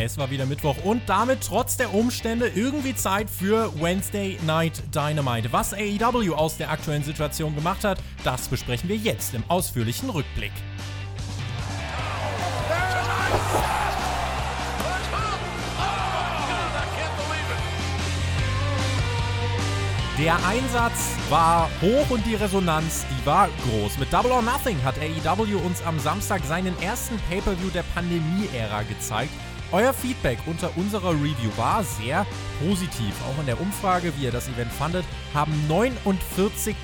Es war wieder Mittwoch und damit trotz der Umstände irgendwie Zeit für Wednesday Night Dynamite. Was AEW aus der aktuellen Situation gemacht hat, das besprechen wir jetzt im ausführlichen Rückblick. Der Einsatz war hoch und die Resonanz, die war groß. Mit Double or Nothing hat AEW uns am Samstag seinen ersten Pay-per-View der Pandemie-Ära gezeigt. Euer Feedback unter unserer Review war sehr positiv. Auch in der Umfrage, wie ihr das Event fandet, haben 49%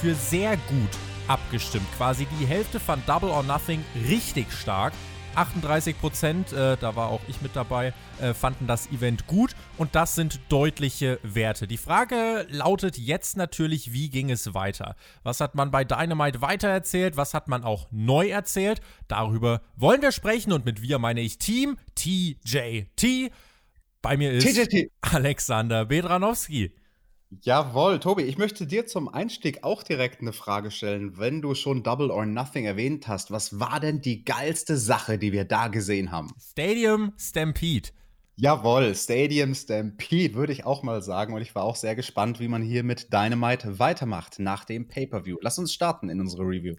für sehr gut abgestimmt. Quasi die Hälfte fand Double or Nothing richtig stark. 38 Prozent, äh, da war auch ich mit dabei, äh, fanden das Event gut und das sind deutliche Werte. Die Frage lautet jetzt natürlich, wie ging es weiter? Was hat man bei Dynamite weitererzählt? Was hat man auch neu erzählt? Darüber wollen wir sprechen und mit wir meine ich Team TJT. Bei mir ist TJT. Alexander Bedranowski. Jawohl, Tobi, ich möchte dir zum Einstieg auch direkt eine Frage stellen. Wenn du schon Double or Nothing erwähnt hast, was war denn die geilste Sache, die wir da gesehen haben? Stadium Stampede. Jawohl, Stadium Stampede würde ich auch mal sagen. Und ich war auch sehr gespannt, wie man hier mit Dynamite weitermacht nach dem Pay-Per-View. Lass uns starten in unsere Review.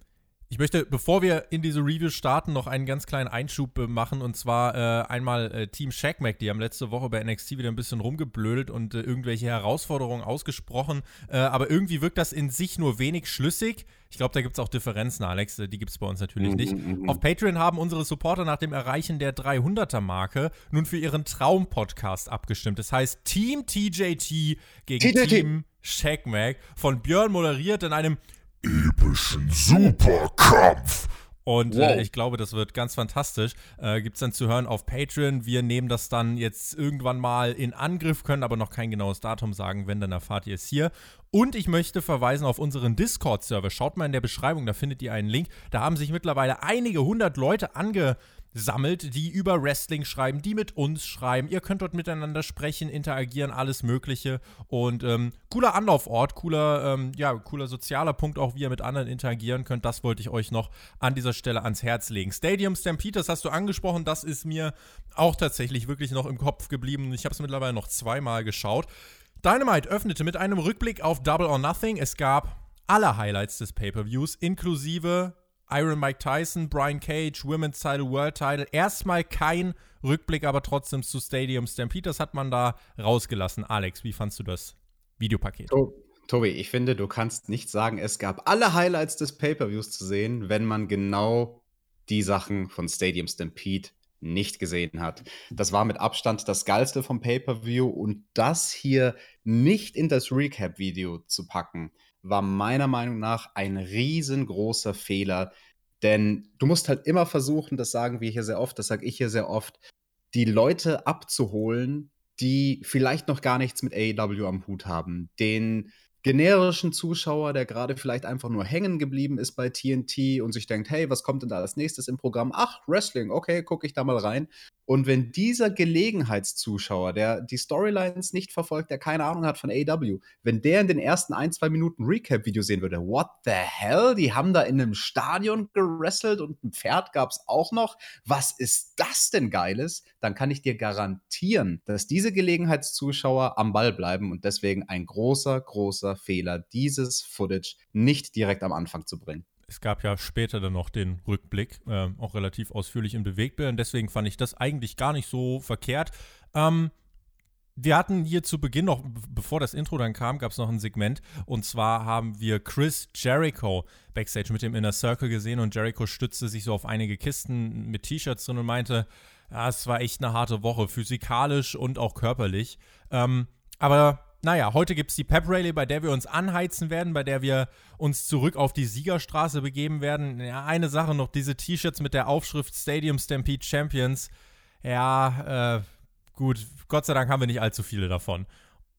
Ich möchte, bevor wir in diese Review starten, noch einen ganz kleinen Einschub äh, machen. Und zwar äh, einmal äh, Team Shackmack. Die haben letzte Woche bei NXT wieder ein bisschen rumgeblödelt und äh, irgendwelche Herausforderungen ausgesprochen. Äh, aber irgendwie wirkt das in sich nur wenig schlüssig. Ich glaube, da gibt es auch Differenzen, Alex. Die gibt es bei uns natürlich nicht. Mhm, mhm, Auf Patreon haben unsere Supporter nach dem Erreichen der 300er-Marke nun für ihren Traum-Podcast abgestimmt. Das heißt Team TJT gegen TJT. Team Shackmack von Björn moderiert in einem epischen Superkampf. Und äh, wow. äh, ich glaube, das wird ganz fantastisch. Äh, Gibt es dann zu hören auf Patreon. Wir nehmen das dann jetzt irgendwann mal in Angriff, können aber noch kein genaues Datum sagen. Wenn, dann erfahrt ihr es hier. Und ich möchte verweisen auf unseren Discord-Server. Schaut mal in der Beschreibung, da findet ihr einen Link. Da haben sich mittlerweile einige hundert Leute ange sammelt, die über Wrestling schreiben, die mit uns schreiben. Ihr könnt dort miteinander sprechen, interagieren, alles Mögliche. Und ähm, cooler Anlaufort, cooler, ähm, ja, cooler sozialer Punkt auch, wie ihr mit anderen interagieren könnt. Das wollte ich euch noch an dieser Stelle ans Herz legen. Stadium Stampede, das hast du angesprochen, das ist mir auch tatsächlich wirklich noch im Kopf geblieben. Ich habe es mittlerweile noch zweimal geschaut. Dynamite öffnete mit einem Rückblick auf Double or Nothing. Es gab alle Highlights des Pay-per-Views, inklusive Iron Mike Tyson, Brian Cage, Women's Title, World Title. Erstmal kein Rückblick, aber trotzdem zu Stadium Stampede. Das hat man da rausgelassen. Alex, wie fandst du das Videopaket? Oh. Tobi, ich finde, du kannst nicht sagen, es gab alle Highlights des Pay-per-Views zu sehen, wenn man genau die Sachen von Stadium Stampede nicht gesehen hat. Das war mit Abstand das geilste vom Pay-per-View und das hier nicht in das Recap-Video zu packen, war meiner Meinung nach ein riesengroßer Fehler. Denn du musst halt immer versuchen, das sagen wir hier sehr oft, das sage ich hier sehr oft, die Leute abzuholen, die vielleicht noch gar nichts mit AEW am Hut haben, den generischen Zuschauer, der gerade vielleicht einfach nur hängen geblieben ist bei TNT und sich denkt, hey, was kommt denn da als nächstes im Programm? Ach, Wrestling, okay, gucke ich da mal rein. Und wenn dieser Gelegenheitszuschauer, der die Storylines nicht verfolgt, der keine Ahnung hat von AW, wenn der in den ersten ein, zwei Minuten Recap-Video sehen würde, what the hell? Die haben da in einem Stadion gewrestelt und ein Pferd gab es auch noch. Was ist das denn Geiles? Dann kann ich dir garantieren, dass diese Gelegenheitszuschauer am Ball bleiben und deswegen ein großer, großer Fehler, dieses Footage nicht direkt am Anfang zu bringen. Es gab ja später dann noch den Rückblick, äh, auch relativ ausführlich in Bewegtbildern. Deswegen fand ich das eigentlich gar nicht so verkehrt. Ähm, wir hatten hier zu Beginn noch, bevor das Intro dann kam, gab es noch ein Segment. Und zwar haben wir Chris Jericho backstage mit dem Inner Circle gesehen und Jericho stützte sich so auf einige Kisten mit T-Shirts drin und meinte, ja, es war echt eine harte Woche, physikalisch und auch körperlich. Ähm, aber naja, heute gibt es die Pep Rally, bei der wir uns anheizen werden, bei der wir uns zurück auf die Siegerstraße begeben werden. Ja, eine Sache noch, diese T-Shirts mit der Aufschrift Stadium Stampede Champions. Ja, äh, gut, Gott sei Dank haben wir nicht allzu viele davon.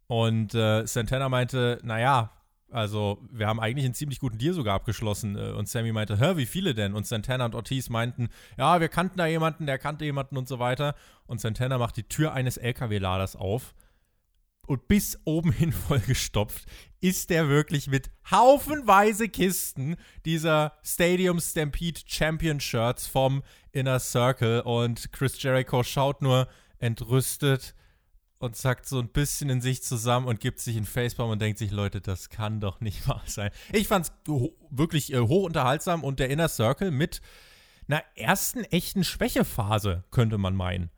Und äh, Santana meinte, naja, also wir haben eigentlich einen ziemlich guten Deal sogar abgeschlossen. Äh, und Sammy meinte, hör, wie viele denn? Und Santana und Ortiz meinten, ja, wir kannten da jemanden, der kannte jemanden und so weiter. Und Santana macht die Tür eines LKW-Laders auf und bis oben hin vollgestopft ist der wirklich mit haufenweise Kisten dieser Stadium Stampede Champion Shirts vom Inner Circle und Chris Jericho schaut nur entrüstet und zackt so ein bisschen in sich zusammen und gibt sich in Facebaum und denkt sich, Leute, das kann doch nicht wahr sein. Ich fand's wirklich äh, hoch unterhaltsam und der Inner Circle mit einer ersten echten Schwächephase, könnte man meinen.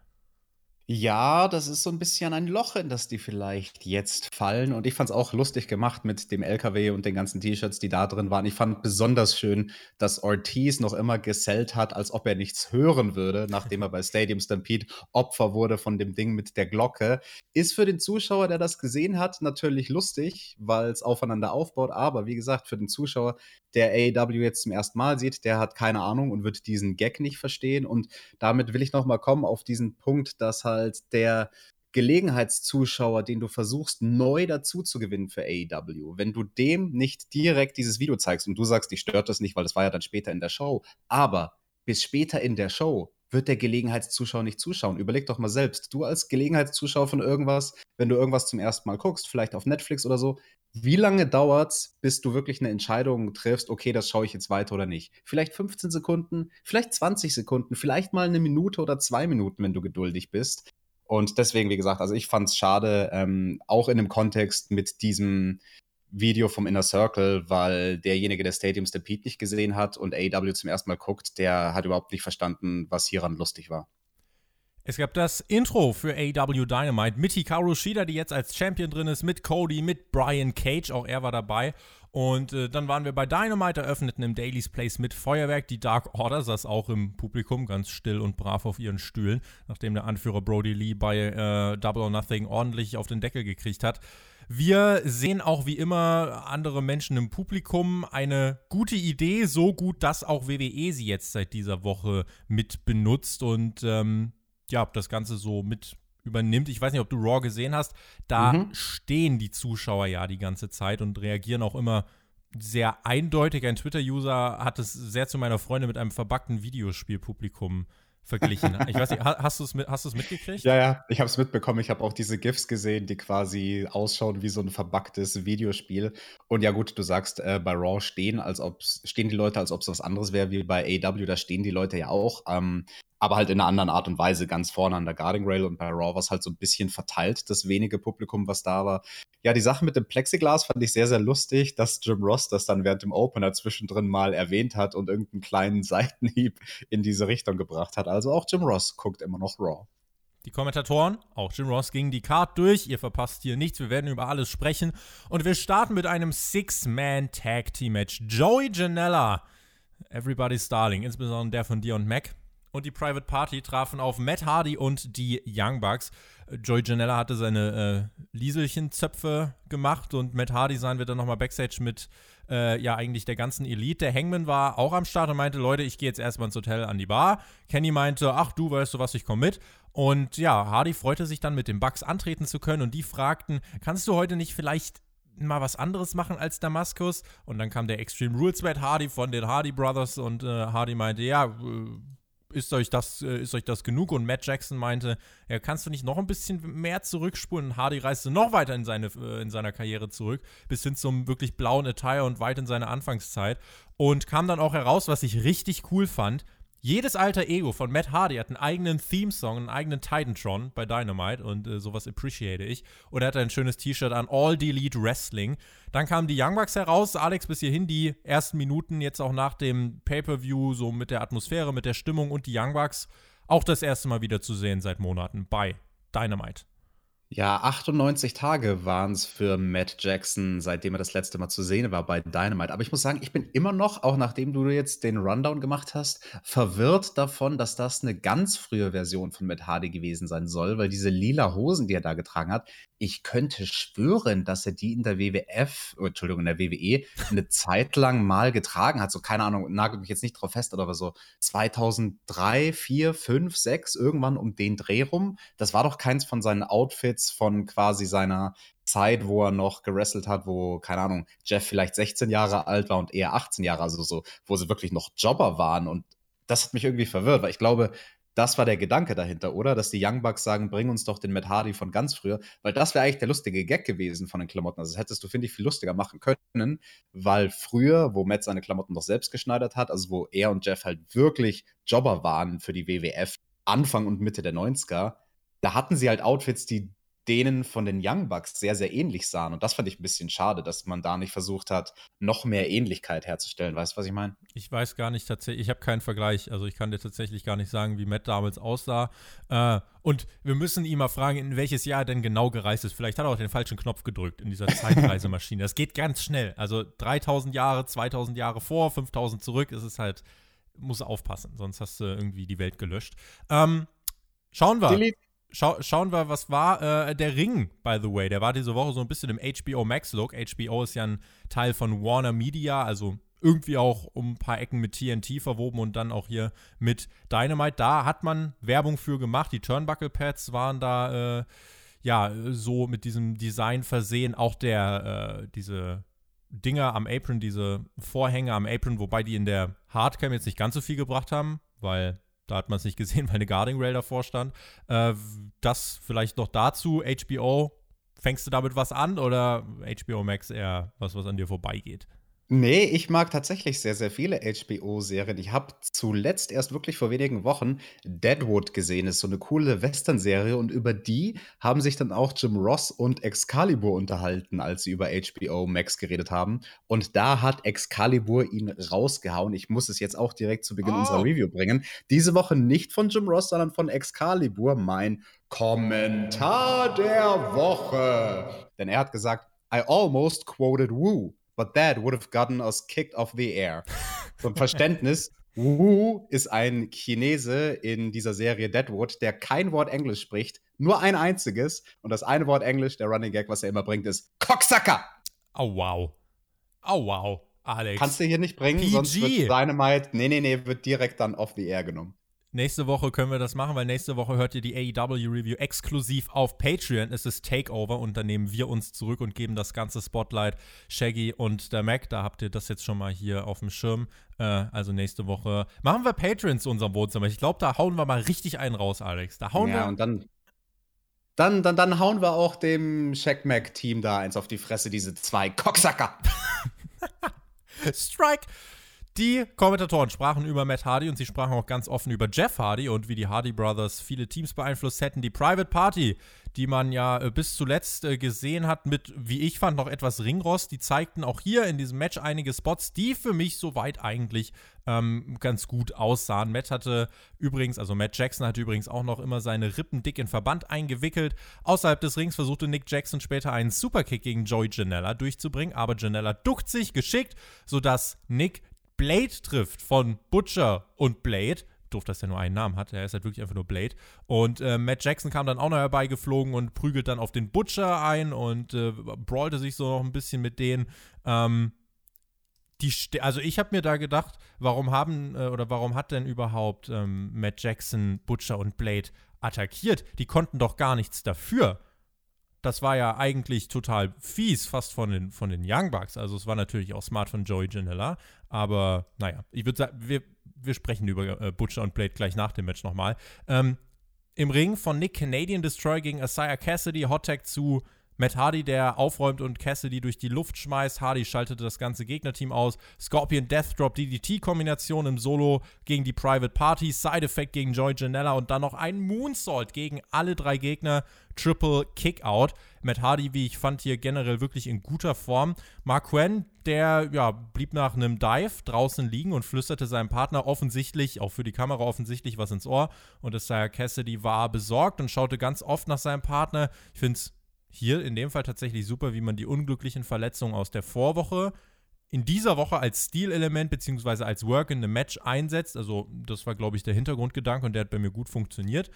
Ja, das ist so ein bisschen ein Loch, in das die vielleicht jetzt fallen. Und ich fand es auch lustig gemacht mit dem LKW und den ganzen T-Shirts, die da drin waren. Ich fand besonders schön, dass Ortiz noch immer gesellt hat, als ob er nichts hören würde, nachdem er bei Stadium Stampede Opfer wurde von dem Ding mit der Glocke. Ist für den Zuschauer, der das gesehen hat, natürlich lustig, weil es aufeinander aufbaut. Aber wie gesagt, für den Zuschauer, der AEW jetzt zum ersten Mal sieht, der hat keine Ahnung und wird diesen Gag nicht verstehen. Und damit will ich noch mal kommen auf diesen Punkt, dass halt der Gelegenheitszuschauer, den du versuchst neu dazu zu gewinnen für AEW, wenn du dem nicht direkt dieses Video zeigst und du sagst, dich stört das nicht, weil das war ja dann später in der Show, aber bis später in der Show wird der Gelegenheitszuschauer nicht zuschauen. Überleg doch mal selbst, du als Gelegenheitszuschauer von irgendwas, wenn du irgendwas zum ersten Mal guckst, vielleicht auf Netflix oder so, wie lange dauert es, bis du wirklich eine Entscheidung triffst, okay, das schaue ich jetzt weiter oder nicht? Vielleicht 15 Sekunden, vielleicht 20 Sekunden, vielleicht mal eine Minute oder zwei Minuten, wenn du geduldig bist. Und deswegen, wie gesagt, also ich fand es schade, ähm, auch in dem Kontext mit diesem Video vom Inner Circle, weil derjenige, der Stadium Stampede nicht gesehen hat und AEW zum ersten Mal guckt, der hat überhaupt nicht verstanden, was hieran lustig war. Es gab das Intro für AW Dynamite mit Hikaru Shida, die jetzt als Champion drin ist, mit Cody, mit Brian Cage, auch er war dabei. Und äh, dann waren wir bei Dynamite, eröffneten im Daily's Place mit Feuerwerk. Die Dark Order saß auch im Publikum ganz still und brav auf ihren Stühlen, nachdem der Anführer Brody Lee bei äh, Double or Nothing ordentlich auf den Deckel gekriegt hat. Wir sehen auch wie immer andere Menschen im Publikum. Eine gute Idee, so gut, dass auch WWE sie jetzt seit dieser Woche mit benutzt. Und ähm, ja, das Ganze so mit übernimmt. Ich weiß nicht, ob du Raw gesehen hast. Da mhm. stehen die Zuschauer ja die ganze Zeit und reagieren auch immer sehr eindeutig. Ein Twitter-User hat es sehr zu meiner Freundin mit einem verbackten Videospielpublikum verglichen. Ich weiß nicht, hast du es mit, mitgekriegt? Ja, ja, ich habe es mitbekommen. Ich habe auch diese GIFs gesehen, die quasi ausschauen wie so ein verbacktes Videospiel. Und ja, gut, du sagst, äh, bei Raw stehen, als ob stehen die Leute, als ob es was anderes wäre wie bei AW. Da stehen die Leute ja auch. Ähm, aber halt in einer anderen Art und Weise ganz vorne an der Guarding Rail und bei Raw war es halt so ein bisschen verteilt, das wenige Publikum, was da war. Ja, die Sache mit dem Plexiglas fand ich sehr, sehr lustig, dass Jim Ross das dann während dem Opener zwischendrin mal erwähnt hat und irgendeinen kleinen Seitenhieb in diese Richtung gebracht hat. Also auch Jim Ross guckt immer noch Raw. Die Kommentatoren, auch Jim Ross, gingen die Card durch. Ihr verpasst hier nichts. Wir werden über alles sprechen. Und wir starten mit einem Six-Man-Tag-Team-Match. Joey Janella, Everybody's Darling, insbesondere der von Dion Mac und die Private Party trafen auf Matt Hardy und die Young Bucks. Joey Janella hatte seine äh, Lieselchenzöpfe gemacht und Matt Hardy sahen wir dann nochmal Backstage mit äh, ja eigentlich der ganzen Elite. Der Hangman war auch am Start und meinte, Leute, ich gehe jetzt erstmal ins Hotel an die Bar. Kenny meinte, ach du, weißt du was, ich komme mit. Und ja, Hardy freute sich dann mit den Bucks antreten zu können und die fragten, kannst du heute nicht vielleicht mal was anderes machen als Damaskus? Und dann kam der Extreme Rules Matt Hardy von den Hardy Brothers und äh, Hardy meinte, ja, äh, ist euch das, äh, ist euch das genug? Und Matt Jackson meinte, ja, kannst du nicht noch ein bisschen mehr zurückspulen? Und Hardy reiste noch weiter in, seine, äh, in seiner Karriere zurück, bis hin zum wirklich blauen Attire und weit in seine Anfangszeit. Und kam dann auch heraus, was ich richtig cool fand, jedes alter Ego von Matt Hardy hat einen eigenen Theme-Song, einen eigenen Titantron bei Dynamite und äh, sowas appreciate ich. Und er hatte ein schönes T-Shirt an All Delete Wrestling. Dann kamen die Young Bucks heraus. Alex, bis hierhin die ersten Minuten, jetzt auch nach dem Pay-Per-View, so mit der Atmosphäre, mit der Stimmung und die Young Bucks auch das erste Mal wieder zu sehen seit Monaten bei Dynamite. Ja, 98 Tage waren es für Matt Jackson, seitdem er das letzte Mal zu sehen war bei Dynamite. Aber ich muss sagen, ich bin immer noch, auch nachdem du jetzt den Rundown gemacht hast, verwirrt davon, dass das eine ganz frühe Version von Matt Hardy gewesen sein soll, weil diese lila Hosen, die er da getragen hat, ich könnte schwören, dass er die in der WWF, oh, Entschuldigung, in der WWE eine Zeit lang mal getragen hat. So, keine Ahnung, nagelt mich jetzt nicht drauf fest, aber so 2003, 4, 5, 6, irgendwann um den Dreh rum. Das war doch keins von seinen Outfits von quasi seiner Zeit, wo er noch gewrestelt hat, wo, keine Ahnung, Jeff vielleicht 16 Jahre alt war und er 18 Jahre, also so, wo sie wirklich noch Jobber waren. Und das hat mich irgendwie verwirrt, weil ich glaube, das war der Gedanke dahinter, oder? Dass die Young Bucks sagen, bring uns doch den Matt Hardy von ganz früher, weil das wäre eigentlich der lustige Gag gewesen von den Klamotten. Also das hättest du, finde ich, viel lustiger machen können, weil früher, wo Matt seine Klamotten noch selbst geschneidert hat, also wo er und Jeff halt wirklich Jobber waren für die WWF, Anfang und Mitte der 90er, da hatten sie halt Outfits, die denen von den Young Bucks sehr, sehr ähnlich sahen. Und das fand ich ein bisschen schade, dass man da nicht versucht hat, noch mehr Ähnlichkeit herzustellen. Weißt du, was ich meine? Ich weiß gar nicht tatsächlich, ich habe keinen Vergleich. Also ich kann dir tatsächlich gar nicht sagen, wie Matt damals aussah. Äh, und wir müssen ihn mal fragen, in welches Jahr er denn genau gereist ist. Vielleicht hat er auch den falschen Knopf gedrückt in dieser Zeitreisemaschine. das geht ganz schnell. Also 3000 Jahre, 2000 Jahre vor, 5000 zurück, ist es halt, muss aufpassen, sonst hast du irgendwie die Welt gelöscht. Ähm, schauen wir. Delete schau, schauen wir, was war äh, der Ring, by the way. Der war diese Woche so ein bisschen im HBO Max-Look. HBO ist ja ein Teil von Warner Media, also irgendwie auch um ein paar Ecken mit TNT verwoben und dann auch hier mit Dynamite. Da hat man Werbung für gemacht. Die Turnbuckle-Pads waren da äh, ja so mit diesem Design versehen. Auch der, äh, diese Dinger am Apron, diese Vorhänge am Apron, wobei die in der Hardcam jetzt nicht ganz so viel gebracht haben, weil da hat man es nicht gesehen, weil eine Guarding Rail davor stand. Äh, das vielleicht noch dazu. HBO, fängst du damit was an oder HBO Max eher was, was an dir vorbeigeht? Nee, ich mag tatsächlich sehr, sehr viele HBO-Serien. Ich habe zuletzt erst wirklich vor wenigen Wochen Deadwood gesehen. Das ist so eine coole Western-Serie und über die haben sich dann auch Jim Ross und Excalibur unterhalten, als sie über HBO Max geredet haben. Und da hat Excalibur ihn rausgehauen. Ich muss es jetzt auch direkt zu Beginn unserer oh. Review bringen. Diese Woche nicht von Jim Ross, sondern von Excalibur, mein Kommentar der Woche. Denn er hat gesagt, I almost quoted Woo but that would have gotten us kicked off the air. Zum Verständnis, Wu ist ein Chinese in dieser Serie Deadwood, der kein Wort Englisch spricht, nur ein einziges. Und das eine Wort Englisch, der Running Gag, was er immer bringt, ist Cocksucker. Oh wow. Oh wow, Alex. Kannst du hier nicht bringen, PG. sonst wird Dynamite, nee, nee, nee, wird direkt dann off the air genommen. Nächste Woche können wir das machen, weil nächste Woche hört ihr die AEW Review exklusiv auf Patreon. Es ist Takeover und dann nehmen wir uns zurück und geben das ganze Spotlight Shaggy und der Mac. Da habt ihr das jetzt schon mal hier auf dem Schirm. Äh, also nächste Woche machen wir Patreon zu unserem Wohnzimmer. Ich glaube, da hauen wir mal richtig einen raus, Alex. Da hauen ja, wir. und dann dann, dann, dann hauen wir auch dem Shaq Mac Team da eins auf die Fresse, diese zwei Cocksacker. Strike! Die Kommentatoren sprachen über Matt Hardy und sie sprachen auch ganz offen über Jeff Hardy und wie die Hardy Brothers viele Teams beeinflusst hätten. Die Private Party, die man ja äh, bis zuletzt äh, gesehen hat, mit, wie ich fand, noch etwas Ringrost, die zeigten auch hier in diesem Match einige Spots, die für mich soweit eigentlich ähm, ganz gut aussahen. Matt hatte übrigens, also Matt Jackson hatte übrigens auch noch immer seine Rippen dick in Verband eingewickelt. Außerhalb des Rings versuchte Nick Jackson später einen Superkick gegen Joey Janella durchzubringen, aber Janella duckt sich geschickt, sodass Nick Blade trifft von Butcher und Blade. Doof, dass er nur einen Namen hat. Er ist halt wirklich einfach nur Blade. Und äh, Matt Jackson kam dann auch noch herbeigeflogen und prügelt dann auf den Butcher ein und äh, brawlte sich so noch ein bisschen mit denen. Ähm, die also ich habe mir da gedacht, warum haben äh, oder warum hat denn überhaupt ähm, Matt Jackson, Butcher und Blade attackiert? Die konnten doch gar nichts dafür das war ja eigentlich total fies, fast von den, von den Young Bucks. Also es war natürlich auch smart von Joey Janella. Aber naja, ich würde sagen, wir, wir sprechen über äh, Butcher und Blade gleich nach dem Match nochmal. Ähm, Im Ring von Nick Canadian Destroy gegen Isaiah Cassidy, Hot Tag zu Matt Hardy, der aufräumt und Cassidy durch die Luft schmeißt. Hardy schaltete das ganze Gegnerteam aus. Scorpion Death Drop DDT-Kombination im Solo gegen die Private Party. Side Effect gegen Joy Janella und dann noch ein Moonsault gegen alle drei Gegner. Triple Kickout. Matt Hardy, wie ich fand, hier generell wirklich in guter Form. Mark Quinn, der ja, blieb nach einem Dive draußen liegen und flüsterte seinem Partner offensichtlich, auch für die Kamera offensichtlich, was ins Ohr. Und Isaiah Cassidy war besorgt und schaute ganz oft nach seinem Partner. Ich finde es hier in dem Fall tatsächlich super, wie man die unglücklichen Verletzungen aus der Vorwoche in dieser Woche als Stilelement bzw. als Work in the Match einsetzt. Also, das war, glaube ich, der Hintergrundgedanke und der hat bei mir gut funktioniert.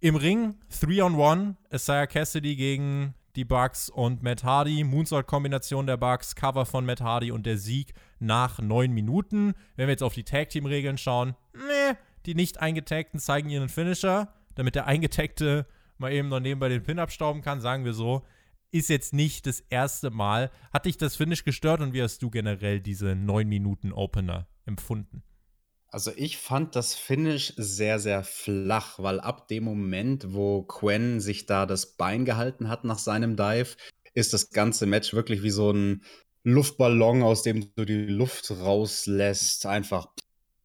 Im Ring 3-on-1, Isaiah Cassidy gegen die Bucks und Matt Hardy. Moonsault-Kombination der Bucks, Cover von Matt Hardy und der Sieg nach neun Minuten. Wenn wir jetzt auf die Tag-Team-Regeln schauen, nee, die nicht eingetagten zeigen ihren Finisher, damit der eingetagte mal eben noch nebenbei den Pin abstauben kann, sagen wir so, ist jetzt nicht das erste Mal. Hat dich das Finish gestört und wie hast du generell diese 9 Minuten Opener empfunden? Also ich fand das Finish sehr, sehr flach, weil ab dem Moment, wo Quen sich da das Bein gehalten hat nach seinem Dive, ist das ganze Match wirklich wie so ein Luftballon, aus dem du die Luft rauslässt, einfach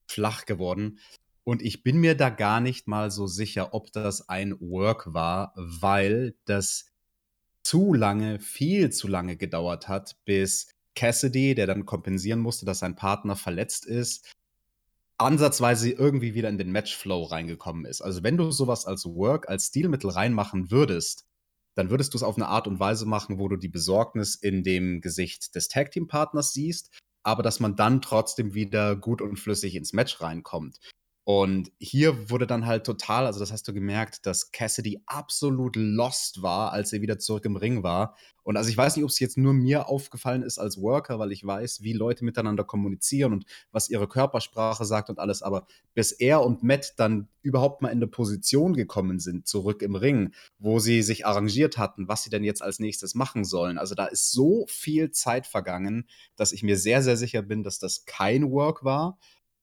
flach geworden. Und ich bin mir da gar nicht mal so sicher, ob das ein Work war, weil das zu lange, viel zu lange gedauert hat, bis Cassidy, der dann kompensieren musste, dass sein Partner verletzt ist, ansatzweise irgendwie wieder in den Matchflow reingekommen ist. Also wenn du sowas als Work, als Stilmittel reinmachen würdest, dann würdest du es auf eine Art und Weise machen, wo du die Besorgnis in dem Gesicht des Tag Team Partners siehst, aber dass man dann trotzdem wieder gut und flüssig ins Match reinkommt. Und hier wurde dann halt total, also das hast du gemerkt, dass Cassidy absolut lost war, als er wieder zurück im Ring war. Und also ich weiß nicht, ob es jetzt nur mir aufgefallen ist als Worker, weil ich weiß, wie Leute miteinander kommunizieren und was ihre Körpersprache sagt und alles. Aber bis er und Matt dann überhaupt mal in eine Position gekommen sind, zurück im Ring, wo sie sich arrangiert hatten, was sie denn jetzt als nächstes machen sollen. Also da ist so viel Zeit vergangen, dass ich mir sehr, sehr sicher bin, dass das kein Work war,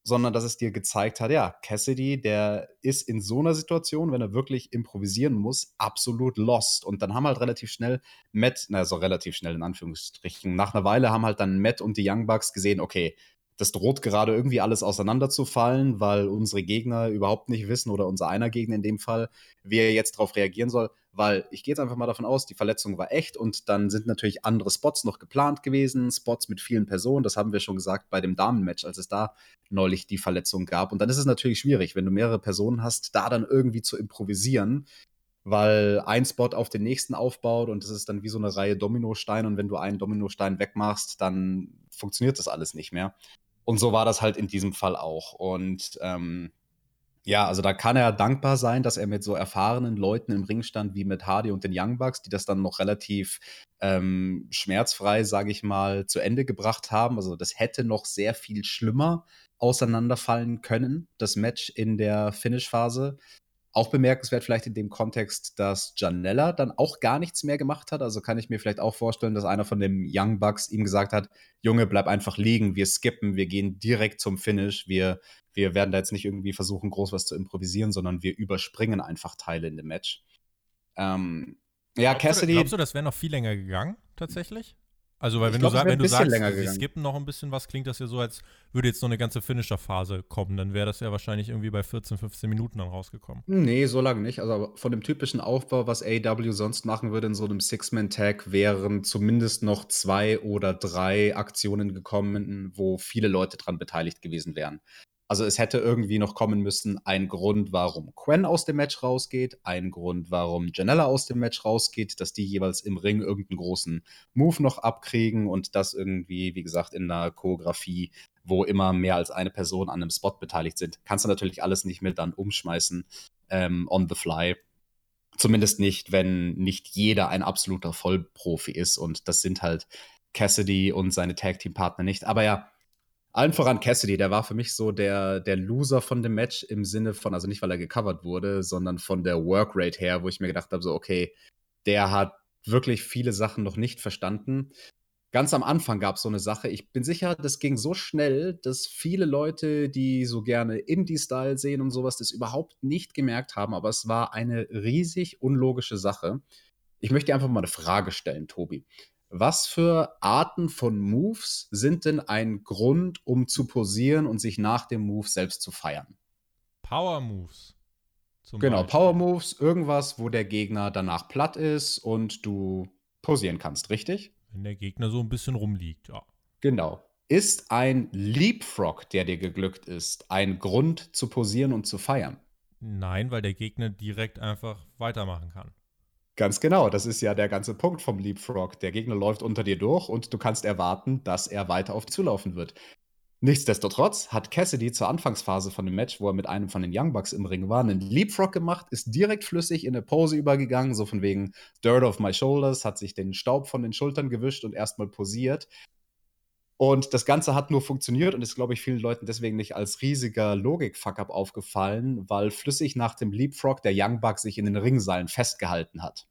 sondern dass es dir gezeigt hat, ja, Cassidy, der ist in so einer Situation, wenn er wirklich improvisieren muss, absolut lost. Und dann haben halt relativ schnell Matt, na, so relativ schnell in Anführungsstrichen, nach einer Weile haben halt dann Matt und die Young Bucks gesehen, okay, das droht gerade irgendwie alles auseinanderzufallen, weil unsere Gegner überhaupt nicht wissen oder unser einer Gegner in dem Fall, wie er jetzt darauf reagieren soll, weil ich gehe jetzt einfach mal davon aus, die Verletzung war echt und dann sind natürlich andere Spots noch geplant gewesen, Spots mit vielen Personen, das haben wir schon gesagt bei dem Damenmatch, als es da neulich die Verletzung gab. Und dann ist es natürlich schwierig, wenn du mehrere Personen hast, da dann irgendwie zu improvisieren, weil ein Spot auf den nächsten aufbaut und es ist dann wie so eine Reihe Dominosteine und wenn du einen Dominostein wegmachst, dann funktioniert das alles nicht mehr. Und so war das halt in diesem Fall auch. Und ähm, ja, also da kann er dankbar sein, dass er mit so erfahrenen Leuten im Ring stand wie mit Hardy und den Young Bucks, die das dann noch relativ ähm, schmerzfrei, sage ich mal, zu Ende gebracht haben. Also das hätte noch sehr viel schlimmer auseinanderfallen können, das Match in der Finish-Phase. Auch bemerkenswert vielleicht in dem Kontext, dass Janella dann auch gar nichts mehr gemacht hat. Also kann ich mir vielleicht auch vorstellen, dass einer von den Young Bucks ihm gesagt hat, Junge, bleib einfach liegen, wir skippen, wir gehen direkt zum Finish, wir, wir werden da jetzt nicht irgendwie versuchen, groß was zu improvisieren, sondern wir überspringen einfach Teile in dem Match. Ähm, ja, glaubst Cassidy. Du, glaubst du, das wäre noch viel länger gegangen, tatsächlich? Also, weil wenn glaub, du, wenn du sagst, wir skippen noch ein bisschen was, klingt das ja so, als würde jetzt noch eine ganze Finisher-Phase kommen. Dann wäre das ja wahrscheinlich irgendwie bei 14, 15 Minuten dann rausgekommen. Nee, so lange nicht. Also von dem typischen Aufbau, was AW sonst machen würde in so einem Six-Man-Tag, wären zumindest noch zwei oder drei Aktionen gekommen, wo viele Leute dran beteiligt gewesen wären. Also es hätte irgendwie noch kommen müssen, ein Grund, warum Quen aus dem Match rausgeht, ein Grund, warum Janella aus dem Match rausgeht, dass die jeweils im Ring irgendeinen großen Move noch abkriegen und das irgendwie, wie gesagt, in einer Choreografie, wo immer mehr als eine Person an einem Spot beteiligt sind. Kannst du natürlich alles nicht mehr dann umschmeißen ähm, on the fly. Zumindest nicht, wenn nicht jeder ein absoluter Vollprofi ist und das sind halt Cassidy und seine Tag-Team-Partner nicht. Aber ja, allen voran Cassidy, der war für mich so der, der Loser von dem Match im Sinne von, also nicht weil er gecovert wurde, sondern von der Workrate her, wo ich mir gedacht habe, so, okay, der hat wirklich viele Sachen noch nicht verstanden. Ganz am Anfang gab es so eine Sache, ich bin sicher, das ging so schnell, dass viele Leute, die so gerne Indie-Style sehen und sowas, das überhaupt nicht gemerkt haben, aber es war eine riesig unlogische Sache. Ich möchte dir einfach mal eine Frage stellen, Tobi. Was für Arten von Moves sind denn ein Grund, um zu posieren und sich nach dem Move selbst zu feiern? Power Moves. Genau, Beispiel. Power Moves, irgendwas, wo der Gegner danach platt ist und du posieren kannst, richtig? Wenn der Gegner so ein bisschen rumliegt, ja. Genau. Ist ein Leapfrog, der dir geglückt ist, ein Grund zu posieren und zu feiern? Nein, weil der Gegner direkt einfach weitermachen kann. Ganz genau, das ist ja der ganze Punkt vom Leapfrog. Der Gegner läuft unter dir durch und du kannst erwarten, dass er weiter auf dich zulaufen wird. Nichtsdestotrotz hat Cassidy zur Anfangsphase von dem Match, wo er mit einem von den Young Bucks im Ring war, einen Leapfrog gemacht, ist direkt flüssig in eine Pose übergegangen, so von wegen Dirt off my shoulders, hat sich den Staub von den Schultern gewischt und erstmal posiert. Und das Ganze hat nur funktioniert und ist, glaube ich, vielen Leuten deswegen nicht als riesiger Logik-Fuck-up aufgefallen, weil flüssig nach dem Leapfrog der Young Buck sich in den Ringseilen festgehalten hat.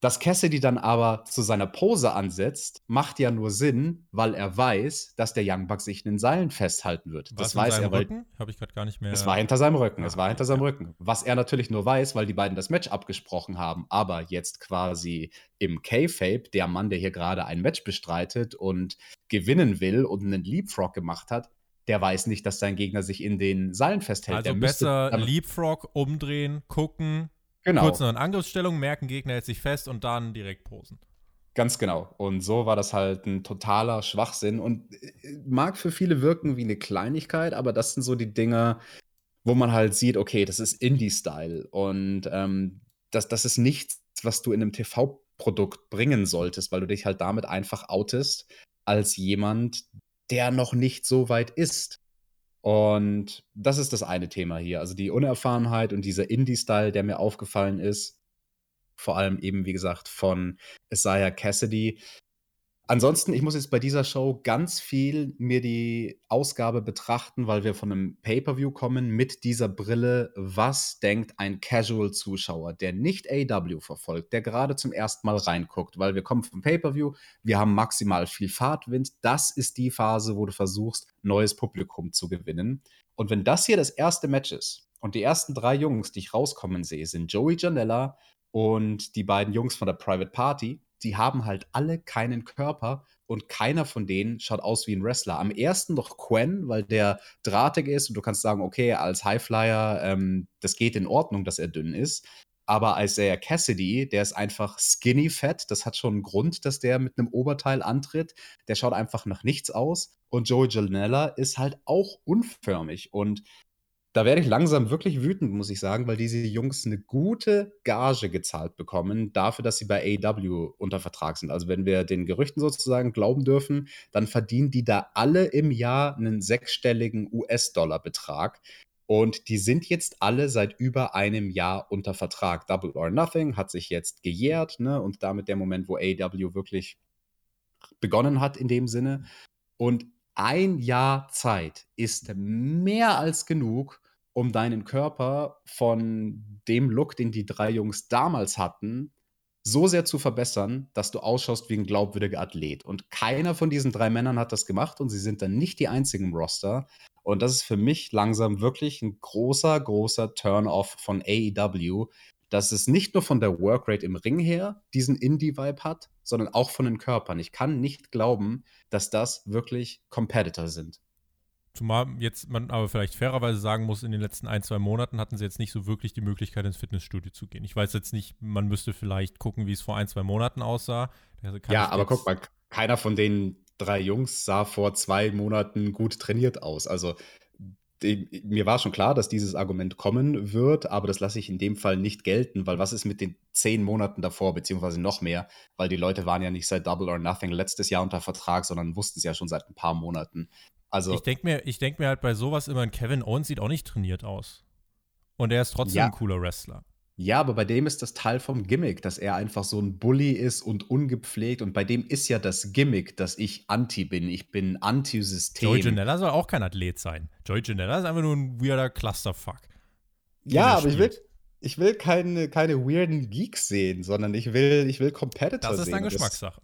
Dass Cassidy dann aber zu seiner Pose ansetzt, macht ja nur Sinn, weil er weiß, dass der Young Buck sich in den Seilen festhalten wird. Was das weiß er, weil. Rücken? Habe ich gerade gar nicht mehr. Es war hinter seinem Rücken. Es war hinter seinem Rücken. Was er natürlich nur weiß, weil die beiden das Match abgesprochen haben. Aber jetzt quasi im K-Fape, der Mann, der hier gerade ein Match bestreitet und gewinnen will und einen Leapfrog gemacht hat, der weiß nicht, dass sein Gegner sich in den Seilen festhält. Also besser Leapfrog umdrehen, gucken, Genau. Kurz noch in Angriffsstellung, merken, Gegner hält sich fest und dann direkt posen. Ganz genau. Und so war das halt ein totaler Schwachsinn und äh, mag für viele wirken wie eine Kleinigkeit, aber das sind so die Dinge, wo man halt sieht, okay, das ist Indie-Style und ähm, das, das ist nichts, was du in einem TV-Produkt bringen solltest, weil du dich halt damit einfach outest als jemand, der noch nicht so weit ist. Und das ist das eine Thema hier. Also die Unerfahrenheit und dieser Indie-Style, der mir aufgefallen ist. Vor allem eben, wie gesagt, von Isaiah Cassidy. Ansonsten, ich muss jetzt bei dieser Show ganz viel mir die Ausgabe betrachten, weil wir von einem Pay-per-view kommen mit dieser Brille. Was denkt ein Casual-Zuschauer, der nicht AW verfolgt, der gerade zum ersten Mal reinguckt, weil wir kommen vom Pay-per-view, wir haben maximal viel Fahrtwind. Das ist die Phase, wo du versuchst, neues Publikum zu gewinnen. Und wenn das hier das erste Match ist und die ersten drei Jungs, die ich rauskommen sehe, sind Joey Janella und die beiden Jungs von der Private Party, die haben halt alle keinen Körper und keiner von denen schaut aus wie ein Wrestler. Am ersten noch Quen, weil der drahtig ist und du kannst sagen, okay, als Highflyer, ähm, das geht in Ordnung, dass er dünn ist. Aber Isaiah Cassidy, der ist einfach skinny fett. Das hat schon einen Grund, dass der mit einem Oberteil antritt. Der schaut einfach nach nichts aus. Und Joey Janella ist halt auch unförmig. Und da werde ich langsam wirklich wütend, muss ich sagen, weil diese Jungs eine gute Gage gezahlt bekommen dafür, dass sie bei AW unter Vertrag sind. Also wenn wir den Gerüchten sozusagen glauben dürfen, dann verdienen die da alle im Jahr einen sechsstelligen US-Dollar-Betrag. Und die sind jetzt alle seit über einem Jahr unter Vertrag. Double or Nothing hat sich jetzt gejährt, ne? Und damit der Moment, wo AW wirklich begonnen hat in dem Sinne. Und ein Jahr Zeit ist mehr als genug, um deinen Körper von dem Look, den die drei Jungs damals hatten, so sehr zu verbessern, dass du ausschaust wie ein glaubwürdiger Athlet. Und keiner von diesen drei Männern hat das gemacht und sie sind dann nicht die einzigen im Roster. Und das ist für mich langsam wirklich ein großer, großer Turn-off von AEW, dass es nicht nur von der Workrate im Ring her diesen Indie-Vibe hat, sondern auch von den Körpern. Ich kann nicht glauben, dass das wirklich Competitor sind. Zumal jetzt man aber vielleicht fairerweise sagen muss, in den letzten ein, zwei Monaten hatten sie jetzt nicht so wirklich die Möglichkeit, ins Fitnessstudio zu gehen. Ich weiß jetzt nicht, man müsste vielleicht gucken, wie es vor ein, zwei Monaten aussah. Also ja, aber guck mal, keiner von den drei Jungs sah vor zwei Monaten gut trainiert aus. Also mir war schon klar, dass dieses Argument kommen wird, aber das lasse ich in dem Fall nicht gelten, weil was ist mit den zehn Monaten davor, beziehungsweise noch mehr, weil die Leute waren ja nicht seit Double or Nothing letztes Jahr unter Vertrag, sondern wussten es ja schon seit ein paar Monaten. Also, ich denke mir, denk mir halt bei sowas immer, Kevin Owens sieht auch nicht trainiert aus. Und er ist trotzdem ja. ein cooler Wrestler. Ja, aber bei dem ist das Teil vom Gimmick, dass er einfach so ein Bully ist und ungepflegt. Und bei dem ist ja das Gimmick, dass ich anti bin. Ich bin anti-System. Joey Janella soll auch kein Athlet sein. Joey Janella ist einfach nur ein weirder Clusterfuck. Ja, aber ich will, ich will keine, keine weirden Geeks sehen, sondern ich will, ich will Competitor sehen. Das ist dann Geschmackssache.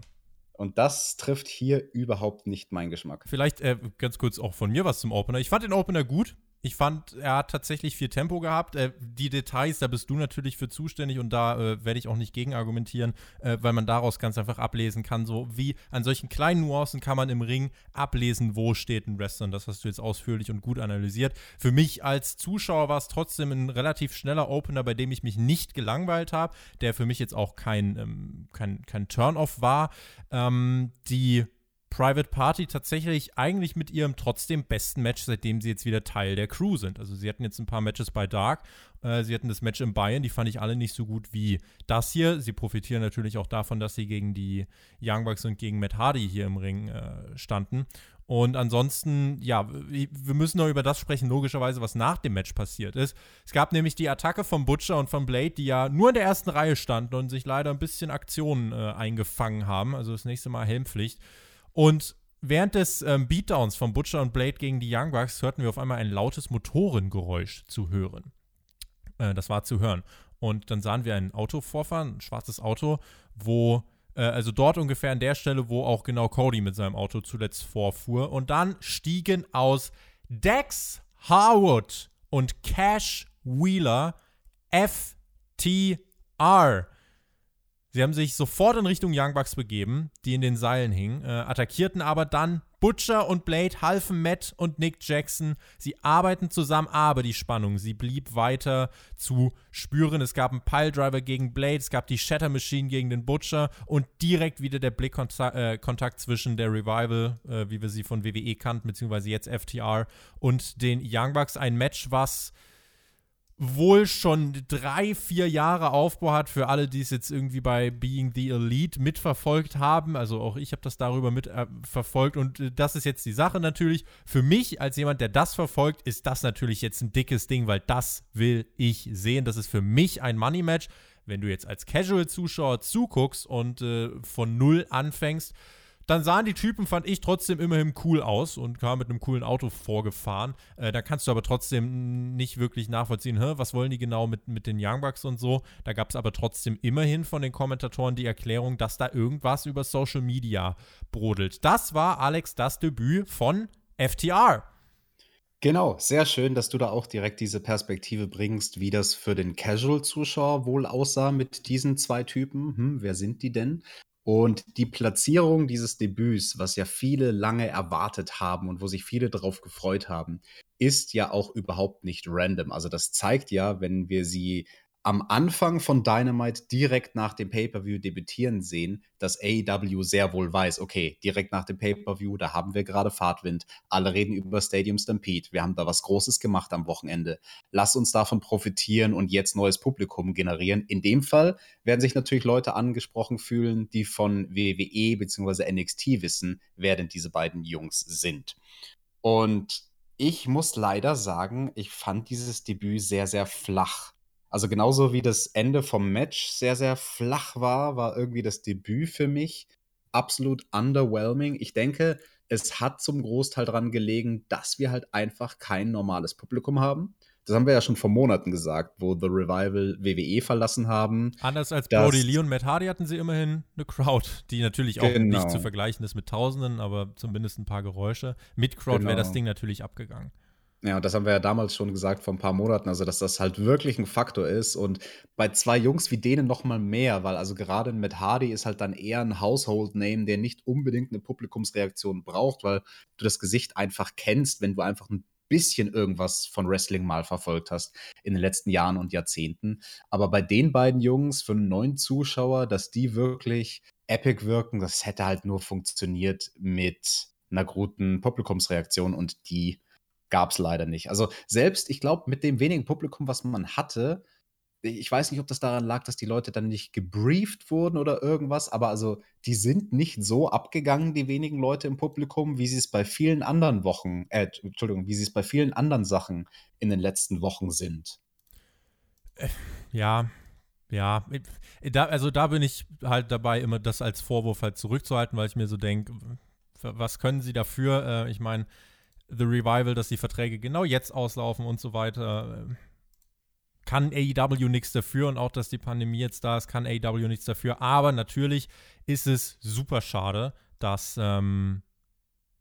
Und das trifft hier überhaupt nicht meinen Geschmack. Vielleicht äh, ganz kurz auch von mir was zum Opener. Ich fand den Opener gut. Ich fand, er hat tatsächlich viel Tempo gehabt. Äh, die Details, da bist du natürlich für zuständig und da äh, werde ich auch nicht gegen argumentieren, äh, weil man daraus ganz einfach ablesen kann, so wie an solchen kleinen Nuancen kann man im Ring ablesen, wo steht ein Wrestler. Und das hast du jetzt ausführlich und gut analysiert. Für mich als Zuschauer war es trotzdem ein relativ schneller Opener, bei dem ich mich nicht gelangweilt habe, der für mich jetzt auch kein, ähm, kein, kein Turn-off war. Ähm, die Private Party tatsächlich eigentlich mit ihrem trotzdem besten Match, seitdem sie jetzt wieder Teil der Crew sind. Also sie hatten jetzt ein paar Matches bei Dark, äh, sie hatten das Match in Bayern, die fand ich alle nicht so gut wie das hier. Sie profitieren natürlich auch davon, dass sie gegen die Young Bucks und gegen Matt Hardy hier im Ring äh, standen. Und ansonsten, ja, wir müssen noch über das sprechen, logischerweise, was nach dem Match passiert ist. Es gab nämlich die Attacke von Butcher und von Blade, die ja nur in der ersten Reihe standen und sich leider ein bisschen Aktionen äh, eingefangen haben. Also das nächste Mal Helmpflicht. Und während des ähm, Beatdowns von Butcher und Blade gegen die Young Bucks hörten wir auf einmal ein lautes Motorengeräusch zu hören. Äh, das war zu hören. Und dann sahen wir ein Auto vorfahren, ein schwarzes Auto, wo, äh, also dort ungefähr an der Stelle, wo auch genau Cody mit seinem Auto zuletzt vorfuhr. Und dann stiegen aus Dex Harwood und Cash Wheeler FTR. Sie haben sich sofort in Richtung Young Bucks begeben, die in den Seilen hingen, äh, attackierten aber dann Butcher und Blade halfen Matt und Nick Jackson. Sie arbeiten zusammen, aber die Spannung, sie blieb weiter zu spüren. Es gab einen Piledriver gegen Blade, es gab die Shatter Machine gegen den Butcher und direkt wieder der Blickkontakt äh, zwischen der Revival, äh, wie wir sie von WWE kannten, beziehungsweise jetzt FTR, und den Young Bucks. Ein Match, was wohl schon drei, vier Jahre Aufbau hat für alle, die es jetzt irgendwie bei Being the Elite mitverfolgt haben. Also auch ich habe das darüber mitverfolgt äh, und äh, das ist jetzt die Sache natürlich. Für mich als jemand, der das verfolgt, ist das natürlich jetzt ein dickes Ding, weil das will ich sehen. Das ist für mich ein Money Match. Wenn du jetzt als Casual-Zuschauer zuguckst und äh, von null anfängst, dann sahen die Typen, fand ich, trotzdem immerhin cool aus und kamen mit einem coolen Auto vorgefahren. Äh, da kannst du aber trotzdem nicht wirklich nachvollziehen, Hä, was wollen die genau mit, mit den Young Bucks und so. Da gab es aber trotzdem immerhin von den Kommentatoren die Erklärung, dass da irgendwas über Social Media brodelt. Das war, Alex, das Debüt von FTR. Genau, sehr schön, dass du da auch direkt diese Perspektive bringst, wie das für den Casual-Zuschauer wohl aussah mit diesen zwei Typen. Hm, wer sind die denn? Und die Platzierung dieses Debüts, was ja viele lange erwartet haben und wo sich viele darauf gefreut haben, ist ja auch überhaupt nicht random. Also das zeigt ja, wenn wir sie am Anfang von Dynamite direkt nach dem Pay-per-view debütieren sehen, dass AEW sehr wohl weiß, okay, direkt nach dem Pay-per-view, da haben wir gerade Fahrtwind, alle reden über Stadium Stampede, wir haben da was Großes gemacht am Wochenende. Lass uns davon profitieren und jetzt neues Publikum generieren. In dem Fall werden sich natürlich Leute angesprochen fühlen, die von WWE bzw. NXT wissen, wer denn diese beiden Jungs sind. Und ich muss leider sagen, ich fand dieses Debüt sehr, sehr flach also genauso wie das Ende vom Match sehr, sehr flach war, war irgendwie das Debüt für mich absolut underwhelming. Ich denke, es hat zum Großteil daran gelegen, dass wir halt einfach kein normales Publikum haben. Das haben wir ja schon vor Monaten gesagt, wo The Revival WWE verlassen haben. Anders als Brody Lee und Matt Hardy hatten sie immerhin eine Crowd, die natürlich auch genau. nicht zu vergleichen ist mit Tausenden, aber zumindest ein paar Geräusche. Mit Crowd genau. wäre das Ding natürlich abgegangen. Ja, und das haben wir ja damals schon gesagt vor ein paar Monaten, also dass das halt wirklich ein Faktor ist und bei zwei Jungs wie denen noch mal mehr, weil also gerade mit Hardy ist halt dann eher ein Household Name, der nicht unbedingt eine Publikumsreaktion braucht, weil du das Gesicht einfach kennst, wenn du einfach ein bisschen irgendwas von Wrestling mal verfolgt hast in den letzten Jahren und Jahrzehnten. Aber bei den beiden Jungs für einen neuen Zuschauer, dass die wirklich epic wirken, das hätte halt nur funktioniert mit einer guten Publikumsreaktion und die gab es leider nicht. Also selbst, ich glaube, mit dem wenigen Publikum, was man hatte, ich weiß nicht, ob das daran lag, dass die Leute dann nicht gebrieft wurden oder irgendwas, aber also die sind nicht so abgegangen, die wenigen Leute im Publikum, wie sie es bei vielen anderen Wochen, äh, Entschuldigung, wie sie es bei vielen anderen Sachen in den letzten Wochen sind. Äh, ja, ja, da, also da bin ich halt dabei, immer das als Vorwurf halt zurückzuhalten, weil ich mir so denke, was können sie dafür? Äh, ich meine, The Revival, dass die Verträge genau jetzt auslaufen und so weiter. Kann AEW nichts dafür und auch, dass die Pandemie jetzt da ist, kann AEW nichts dafür. Aber natürlich ist es super schade, dass ähm,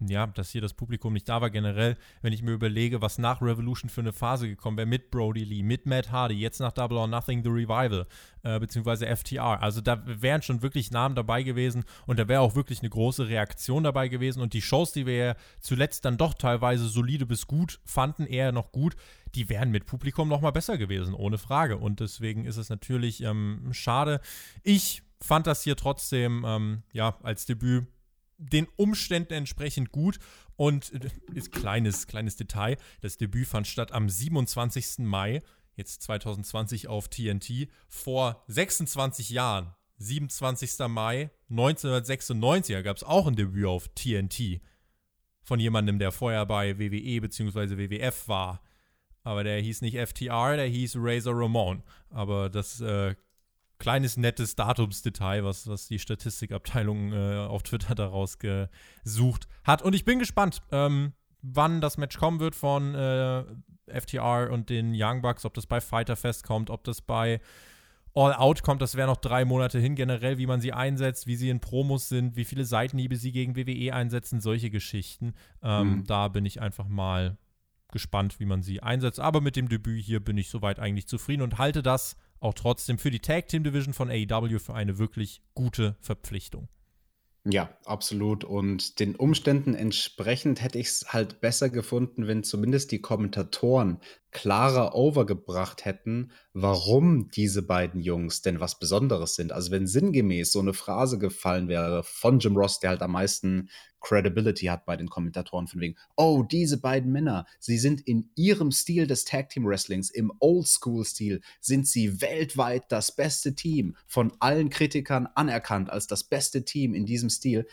ja, dass hier das Publikum nicht da war. Generell, wenn ich mir überlege, was nach Revolution für eine Phase gekommen wäre, mit Brody Lee, mit Matt Hardy, jetzt nach Double or Nothing The Revival, äh, beziehungsweise FTR. Also da wären schon wirklich Namen dabei gewesen und da wäre auch wirklich eine große Reaktion dabei gewesen. Und die Shows, die wir ja zuletzt dann doch teilweise solide bis gut fanden, eher noch gut, die wären mit Publikum nochmal besser gewesen, ohne Frage. Und deswegen ist es natürlich ähm, schade. Ich fand das hier trotzdem, ähm, ja, als Debüt den Umständen entsprechend gut. Und äh, ist kleines, kleines Detail: Das Debüt fand statt am 27. Mai, jetzt 2020 auf TNT, vor 26 Jahren. 27. Mai 1996 gab es auch ein Debüt auf TNT von jemandem, der vorher bei WWE bzw. WWF war. Aber der hieß nicht FTR, der hieß Razor Ramon. Aber das äh, kleines nettes Datumsdetail, was, was die Statistikabteilung äh, auf Twitter daraus gesucht hat. Und ich bin gespannt, ähm, wann das Match kommen wird von äh, FTR und den Young Bucks, ob das bei Fighter Fest kommt, ob das bei All Out kommt, das wäre noch drei Monate hin, generell, wie man sie einsetzt, wie sie in Promos sind, wie viele Seitenhiebe sie gegen WWE einsetzen, solche Geschichten. Ähm, mhm. Da bin ich einfach mal gespannt, wie man sie einsetzt. Aber mit dem Debüt hier bin ich soweit eigentlich zufrieden und halte das auch trotzdem für die Tag Team Division von AEW für eine wirklich gute Verpflichtung. Ja, absolut. Und den Umständen entsprechend hätte ich es halt besser gefunden, wenn zumindest die Kommentatoren klarer overgebracht hätten, warum diese beiden Jungs denn was Besonderes sind. Also wenn sinngemäß so eine Phrase gefallen wäre von Jim Ross, der halt am meisten Credibility hat bei den Kommentatoren von wegen, oh, diese beiden Männer, sie sind in ihrem Stil des Tag Team Wrestlings, im Oldschool-Stil, sind sie weltweit das beste Team, von allen Kritikern anerkannt als das beste Team in diesem Stil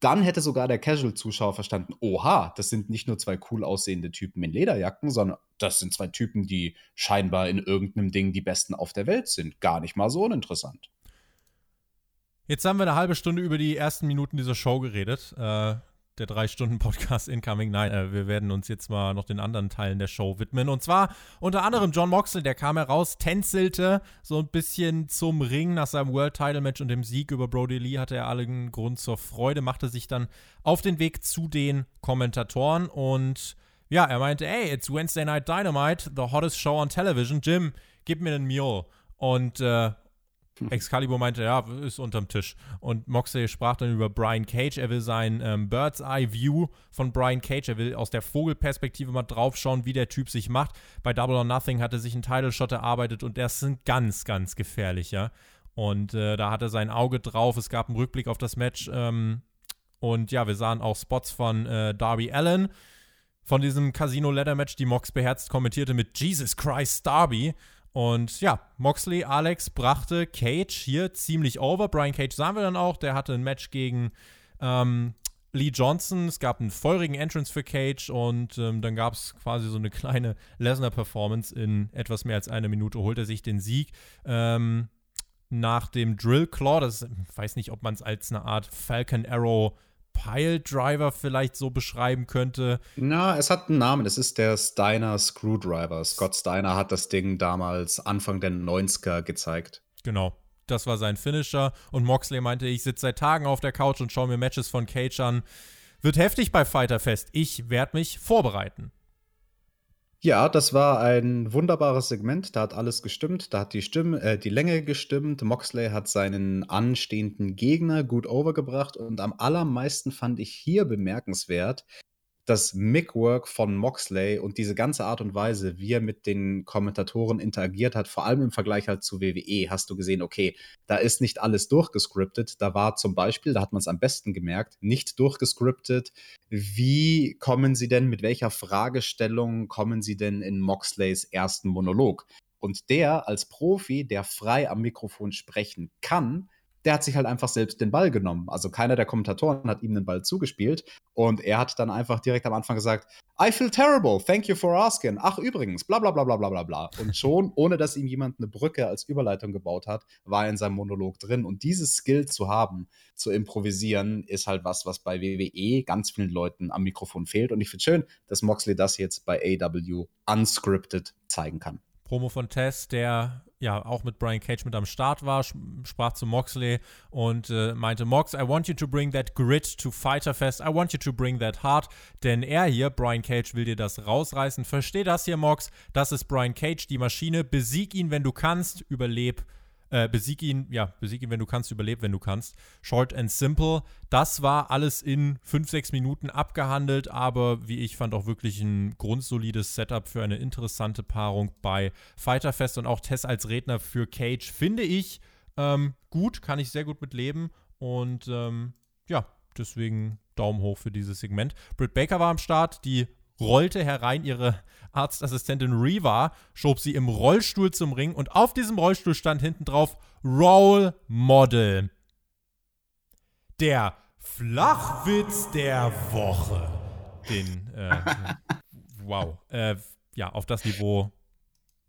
dann hätte sogar der Casual-Zuschauer verstanden, oha, das sind nicht nur zwei cool aussehende Typen in Lederjacken, sondern das sind zwei Typen, die scheinbar in irgendeinem Ding die Besten auf der Welt sind. Gar nicht mal so uninteressant. Jetzt haben wir eine halbe Stunde über die ersten Minuten dieser Show geredet. Äh, der drei Stunden Podcast Incoming. Nein, äh, wir werden uns jetzt mal noch den anderen Teilen der Show widmen. Und zwar unter anderem John Moxley, der kam heraus, tänzelte so ein bisschen zum Ring nach seinem World Title Match und dem Sieg über Brody Lee hatte er allen Grund zur Freude, machte sich dann auf den Weg zu den Kommentatoren und ja, er meinte, hey, it's Wednesday Night Dynamite, the hottest show on television. Jim, gib mir einen Mule. Und äh, Excalibur meinte, ja, ist unterm Tisch. Und Moxley sprach dann über Brian Cage. Er will sein ähm, Bird's Eye View von Brian Cage. Er will aus der Vogelperspektive mal draufschauen, wie der Typ sich macht. Bei Double or Nothing hat er sich einen Title Shot erarbeitet und das sind ganz, ganz gefährlich, ja. Und äh, da hat er sein Auge drauf. Es gab einen Rückblick auf das Match. Ähm, und ja, wir sahen auch Spots von äh, Darby Allen von diesem Casino Ladder Match, die Mox beherzt kommentierte mit Jesus Christ Darby. Und ja, Moxley, Alex brachte Cage hier ziemlich over. Brian Cage sahen wir dann auch. Der hatte ein Match gegen ähm, Lee Johnson. Es gab einen feurigen Entrance für Cage und ähm, dann gab es quasi so eine kleine Lesnar-Performance. In etwas mehr als einer Minute holt er sich den Sieg. Ähm, nach dem Drill Claw, das ich weiß nicht, ob man es als eine Art Falcon Arrow Piledriver vielleicht so beschreiben könnte. Na, es hat einen Namen. Es ist der Steiner Screwdriver. Scott Steiner hat das Ding damals Anfang der 90er gezeigt. Genau. Das war sein Finisher. Und Moxley meinte, ich sitze seit Tagen auf der Couch und schaue mir Matches von Cage an. Wird heftig bei Fighter Fest. Ich werde mich vorbereiten. Ja, das war ein wunderbares Segment. Da hat alles gestimmt. Da hat die Stimme, äh, die Länge gestimmt. Moxley hat seinen anstehenden Gegner gut overgebracht und am allermeisten fand ich hier bemerkenswert, das Mic-Work von Moxley und diese ganze Art und Weise, wie er mit den Kommentatoren interagiert hat, vor allem im Vergleich halt zu WWE, hast du gesehen, okay, da ist nicht alles durchgescriptet. Da war zum Beispiel, da hat man es am besten gemerkt, nicht durchgescriptet. Wie kommen sie denn, mit welcher Fragestellung kommen sie denn in Moxleys ersten Monolog? Und der als Profi, der frei am Mikrofon sprechen kann, der hat sich halt einfach selbst den Ball genommen. Also keiner der Kommentatoren hat ihm den Ball zugespielt und er hat dann einfach direkt am Anfang gesagt, I feel terrible, thank you for asking. Ach übrigens, bla bla bla bla bla bla bla. Und schon, ohne dass ihm jemand eine Brücke als Überleitung gebaut hat, war er in seinem Monolog drin. Und dieses Skill zu haben, zu improvisieren, ist halt was, was bei WWE ganz vielen Leuten am Mikrofon fehlt. Und ich finde schön, dass Moxley das jetzt bei AW unscripted zeigen kann. Promo von Tess, der ja auch mit Brian Cage mit am Start war, sprach zu Moxley und äh, meinte, Mox, I want you to bring that grit to Fighter Fest, I want you to bring that heart, denn er hier, Brian Cage, will dir das rausreißen. Versteh das hier, Mox, das ist Brian Cage, die Maschine, besieg ihn, wenn du kannst, überleb äh, besieg ihn, ja, besieg ihn, wenn du kannst, überleb, wenn du kannst. Short and simple. Das war alles in 5, 6 Minuten abgehandelt, aber wie ich fand, auch wirklich ein grundsolides Setup für eine interessante Paarung bei Fighter Fest und auch Tess als Redner für Cage finde ich ähm, gut, kann ich sehr gut mit leben und ähm, ja, deswegen Daumen hoch für dieses Segment. Britt Baker war am Start, die rollte herein ihre Arztassistentin Reva, schob sie im Rollstuhl zum Ring und auf diesem Rollstuhl stand hinten drauf Roll Model. Der Flachwitz der Woche. Den, äh, wow. Äh, ja, auf das Niveau.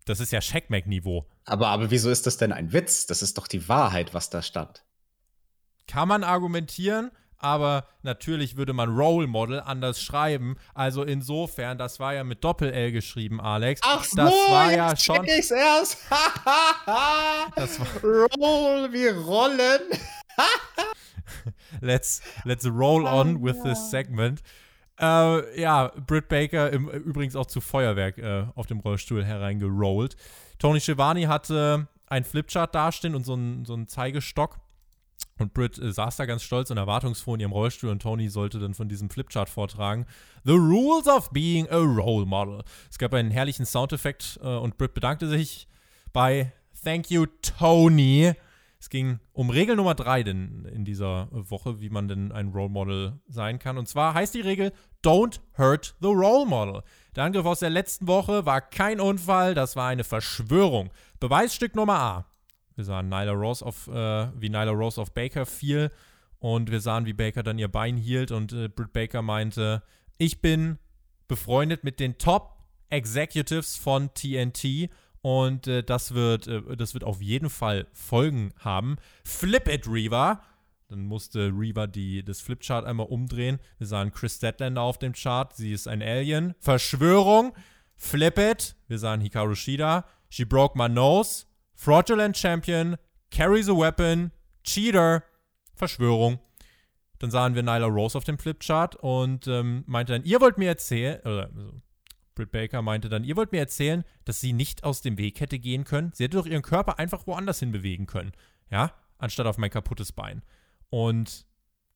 Das ist ja Checkmack-Niveau. Aber, aber wieso ist das denn ein Witz? Das ist doch die Wahrheit, was da stand. Kann man argumentieren, aber natürlich würde man Role Model anders schreiben. Also insofern, das war ja mit Doppel-L geschrieben, Alex. Ach so, das war ja jetzt schon. check ich's erst. Das war, Roll wie Rollen. let's, let's roll on with this segment. Äh, ja, Britt Baker im, übrigens auch zu Feuerwerk äh, auf dem Rollstuhl hereingerollt. Tony Schiavone hatte ein Flipchart dastehen und so einen so einen Zeigestock. Und Britt äh, saß da ganz stolz und erwartungsfroh in ihrem Rollstuhl und Tony sollte dann von diesem Flipchart vortragen. The Rules of Being a Role Model. Es gab einen herrlichen Soundeffekt äh, und Britt bedankte sich bei Thank you, Tony. Es ging um Regel Nummer drei denn in dieser Woche, wie man denn ein Role Model sein kann. Und zwar heißt die Regel Don't hurt the Role Model. Der Angriff aus der letzten Woche war kein Unfall, das war eine Verschwörung. Beweisstück Nummer A. Wir sahen Nyla Rose auf, äh, wie Nyla Rose auf Baker fiel und wir sahen, wie Baker dann ihr Bein hielt und äh, Britt Baker meinte, ich bin befreundet mit den Top Executives von TNT und äh, das, wird, äh, das wird auf jeden Fall Folgen haben. Flip it, Reva. Dann musste Reva die, das Flipchart einmal umdrehen. Wir sahen Chris Statlander auf dem Chart. Sie ist ein Alien. Verschwörung. Flip it. Wir sahen Hikaru Shida. She broke my nose. Fraudulent Champion. Carries a weapon. Cheater. Verschwörung. Dann sahen wir Nyla Rose auf dem Flipchart und ähm, meinte dann, ihr wollt mir erzählen, oder also, Britt Baker meinte dann, ihr wollt mir erzählen, dass sie nicht aus dem Weg hätte gehen können. Sie hätte doch ihren Körper einfach woanders hin bewegen können. Ja, anstatt auf mein kaputtes Bein. Und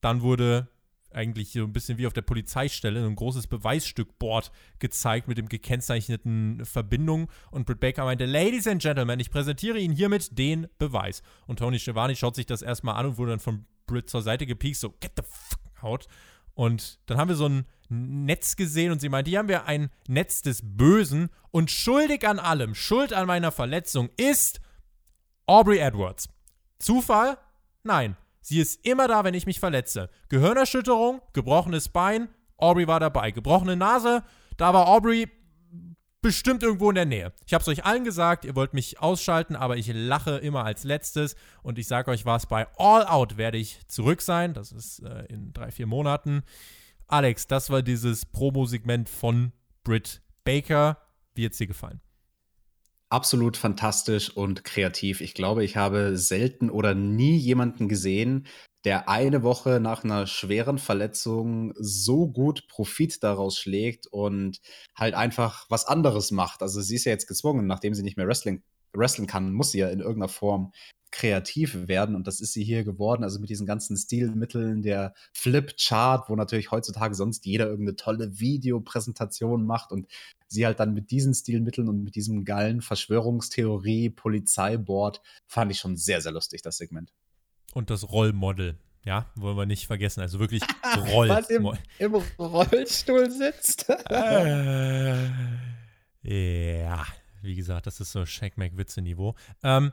dann wurde eigentlich so ein bisschen wie auf der Polizeistelle ein großes Beweisstückboard gezeigt mit dem gekennzeichneten Verbindungen. Und Britt Baker meinte, Ladies and Gentlemen, ich präsentiere Ihnen hiermit den Beweis. Und Tony Schiavone schaut sich das erstmal an und wurde dann von Britt zur Seite gepiekt, so, get the fuck out. Und dann haben wir so ein Netz gesehen und sie meinte, hier haben wir ein Netz des Bösen und schuldig an allem, schuld an meiner Verletzung ist Aubrey Edwards. Zufall? Nein. Sie ist immer da, wenn ich mich verletze. Gehirnerschütterung, gebrochenes Bein, Aubrey war dabei. Gebrochene Nase, da war Aubrey bestimmt irgendwo in der Nähe. Ich habe es euch allen gesagt, ihr wollt mich ausschalten, aber ich lache immer als letztes und ich sage euch was, bei All Out werde ich zurück sein. Das ist äh, in drei, vier Monaten. Alex, das war dieses Promo-Segment von Britt Baker. Wie hat es dir gefallen? Absolut fantastisch und kreativ. Ich glaube, ich habe selten oder nie jemanden gesehen, der eine Woche nach einer schweren Verletzung so gut Profit daraus schlägt und halt einfach was anderes macht. Also sie ist ja jetzt gezwungen, nachdem sie nicht mehr Wrestling, wrestlen kann, muss sie ja in irgendeiner Form kreativ werden und das ist sie hier geworden. Also mit diesen ganzen Stilmitteln, der Flipchart, wo natürlich heutzutage sonst jeder irgendeine tolle Videopräsentation macht und sie halt dann mit diesen Stilmitteln und mit diesem geilen Verschwörungstheorie, Polizeiboard, fand ich schon sehr, sehr lustig, das Segment. Und das Rollmodel, ja, wollen wir nicht vergessen. Also wirklich Roll. Was im, im Rollstuhl sitzt. äh, ja, wie gesagt, das ist so Shake Mac Witze Niveau. Ähm,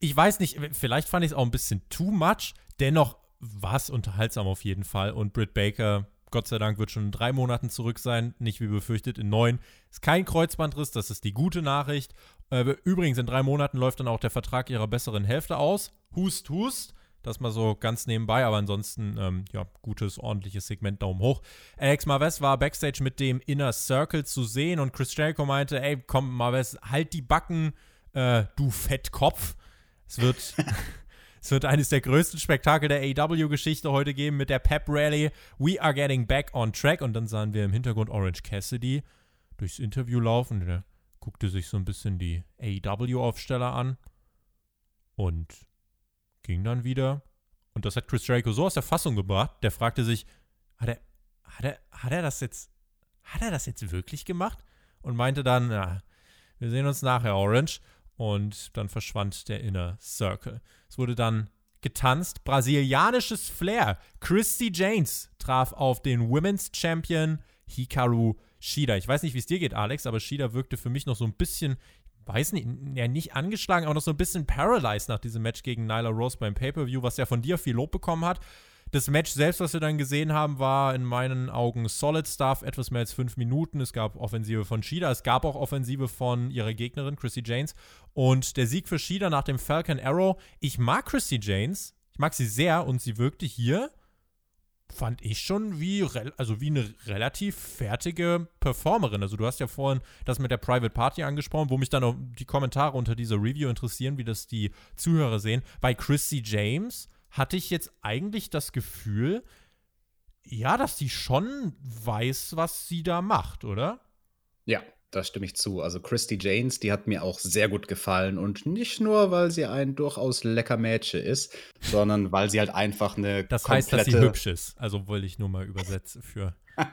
ich weiß nicht, vielleicht fand ich es auch ein bisschen too much. Dennoch war es unterhaltsam auf jeden Fall. Und Britt Baker, Gott sei Dank, wird schon in drei Monaten zurück sein. Nicht wie befürchtet in neun. Ist kein Kreuzbandriss, das ist die gute Nachricht. Äh, übrigens, in drei Monaten läuft dann auch der Vertrag ihrer besseren Hälfte aus. Hust, hust. Das mal so ganz nebenbei, aber ansonsten, ähm, ja, gutes, ordentliches Segment, Daumen hoch. Alex Marves war backstage mit dem Inner Circle zu sehen und Chris Jericho meinte, ey, komm, Marves, halt die Backen, äh, du Fettkopf. Es wird, es wird eines der größten Spektakel der AEW-Geschichte heute geben mit der Pep Rally. We are getting back on track. Und dann sahen wir im Hintergrund Orange Cassidy durchs Interview laufen. Der guckte sich so ein bisschen die AEW-Aufsteller an und ging dann wieder. Und das hat Chris Jericho so aus der Fassung gebracht. Der fragte sich, hat er, hat er, hat er das jetzt, hat er das jetzt wirklich gemacht? Und meinte dann, ja, wir sehen uns nachher, Orange und dann verschwand der Inner Circle. Es wurde dann getanzt. Brasilianisches Flair. Christy James traf auf den Women's Champion Hikaru Shida. Ich weiß nicht, wie es dir geht, Alex, aber Shida wirkte für mich noch so ein bisschen, weiß nicht, ja, nicht angeschlagen, aber noch so ein bisschen paralyzed nach diesem Match gegen Nyla Rose beim Pay-Per-View, was ja von dir viel Lob bekommen hat. Das Match selbst, was wir dann gesehen haben, war in meinen Augen solid stuff, etwas mehr als fünf Minuten. Es gab Offensive von Shida, es gab auch Offensive von ihrer Gegnerin, Chrissy Janes. Und der Sieg für Shida nach dem Falcon Arrow. Ich mag Chrissy Janes, ich mag sie sehr und sie wirkte hier fand ich schon wie, also wie eine relativ fertige Performerin. Also du hast ja vorhin das mit der Private Party angesprochen, wo mich dann auch die Kommentare unter dieser Review interessieren, wie das die Zuhörer sehen. Bei Chrissy James hatte ich jetzt eigentlich das Gefühl, ja, dass sie schon weiß, was sie da macht, oder? Ja, da stimme ich zu. Also Christy Janes, die hat mir auch sehr gut gefallen. Und nicht nur, weil sie ein durchaus lecker Mädchen ist, sondern weil sie halt einfach eine. Das heißt, dass sie hübsch ist. Also wollte ich nur mal übersetzen für.